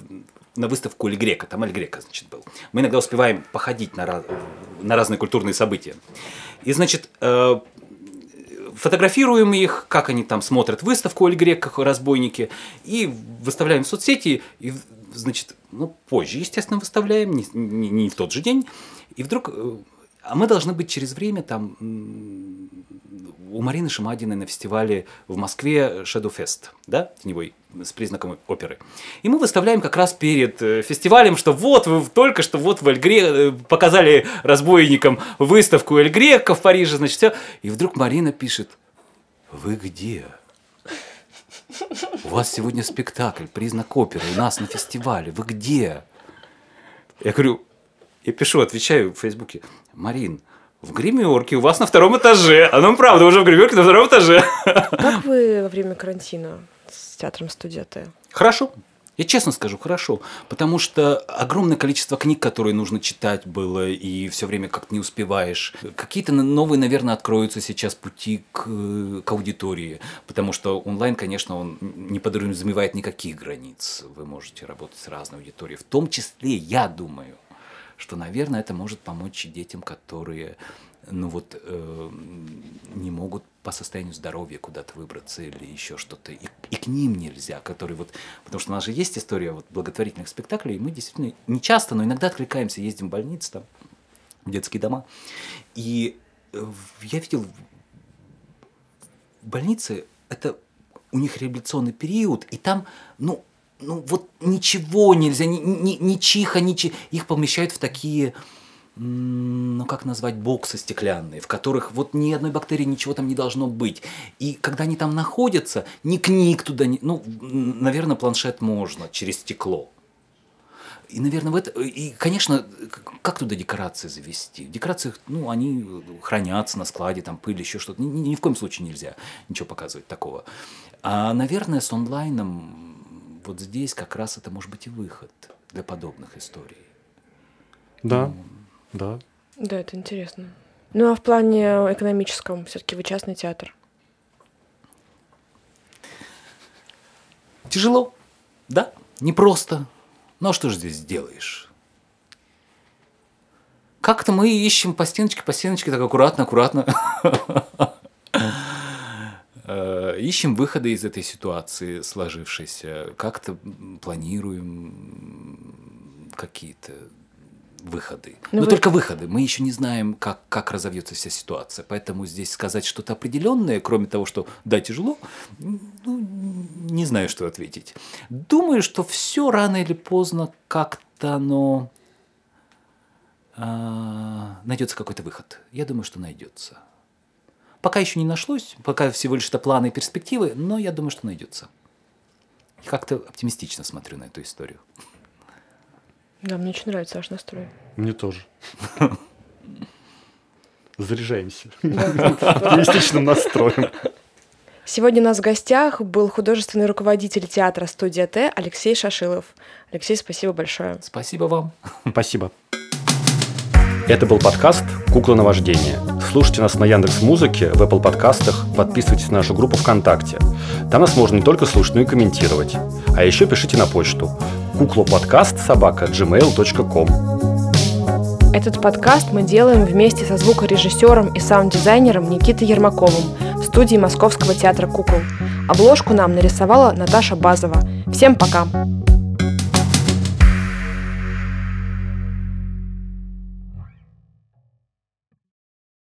на выставку Эль Грека, там Эль Грека, значит, был. Мы иногда успеваем походить на на разные культурные события. И, значит, э, фотографируем их, как они там смотрят выставку Оль Грек, как разбойники, и выставляем в соцсети, и, значит, ну, позже, естественно, выставляем, не, не, не в тот же день, и вдруг, э, а мы должны быть через время там у Марины Шамадиной на фестивале в Москве Shadow Fest, да, теневой, с признаком оперы. И мы выставляем как раз перед э, фестивалем, что вот вы только что вот в Эльгре э, показали разбойникам выставку Эльгрека в Париже, значит, все. И вдруг Марина пишет, вы где? У вас сегодня спектакль, признак оперы, у нас на фестивале, вы где? Я говорю, я пишу, отвечаю в Фейсбуке, Марин, в гримерке, у вас на втором этаже. А ну, правда, уже в гримерке на втором этаже. Как вы во время карантина с театром студия Т? Хорошо. Я честно скажу, хорошо, потому что огромное количество книг, которые нужно читать было, и все время как-то не успеваешь. Какие-то новые, наверное, откроются сейчас пути к, к аудитории, потому что онлайн, конечно, он не подразумевает никаких границ. Вы можете работать с разной аудиторией, в том числе, я думаю, что, наверное, это может помочь детям, которые ну вот э, не могут по состоянию здоровья куда-то выбраться или еще что-то. И, и к ним нельзя, которые вот... Потому что у нас же есть история вот благотворительных спектаклей, и мы действительно не часто, но иногда откликаемся, ездим в больницы, там, в детские дома. И э, я видел в больнице, это у них реабилитационный период, и там, ну, ну вот ничего нельзя, ни, ни, ни чиха, ни чих, их помещают в такие, ну как назвать, боксы стеклянные, в которых вот ни одной бактерии, ничего там не должно быть. И когда они там находятся, ни книг туда, не, ну, наверное, планшет можно через стекло. И, наверное, в это... И, конечно, как туда декорации завести? Декорации, ну, они хранятся на складе, там пыль, еще что-то. Ни, ни в коем случае нельзя ничего показывать такого. А, наверное, с онлайном вот здесь как раз это может быть и выход для подобных историй. Да, ну, да. Да, это интересно. Ну а в плане экономическом все-таки вы частный театр? Тяжело, да, непросто. Ну а что же здесь сделаешь? Как-то мы ищем по стеночке, по стеночке, так аккуратно, аккуратно. Э, ищем выходы из этой ситуации сложившейся, как-то планируем какие-то выходы. Но, ну, Но вы... только выходы. Мы еще не знаем, как, как разовьется вся ситуация. Поэтому здесь сказать что-то определенное, кроме того, что да, тяжело, ну, не знаю, что ответить. Думаю, что все рано или поздно как-то оно а, найдется какой-то выход. Я думаю, что найдется. Пока еще не нашлось, пока всего лишь это планы и перспективы, но я думаю, что найдется. И как-то оптимистично смотрю на эту историю. Да, мне очень нравится ваш настрой. Мне тоже. Заряжаемся оптимистичным настроем. Сегодня у нас в гостях был художественный руководитель театра «Студия Т» Алексей Шашилов. Алексей, спасибо большое. Спасибо вам. Спасибо. Это был подкаст «Кукла на вождение». Слушайте нас на Яндекс Музыке, в Apple подкастах, подписывайтесь на нашу группу ВКонтакте. Там нас можно не только слушать, но и комментировать. А еще пишите на почту куклоподкаст собака gmail.com Этот подкаст мы делаем вместе со звукорежиссером и саунд-дизайнером Никитой Ермаковым в студии Московского театра кукол. Обложку нам нарисовала Наташа Базова. Всем пока!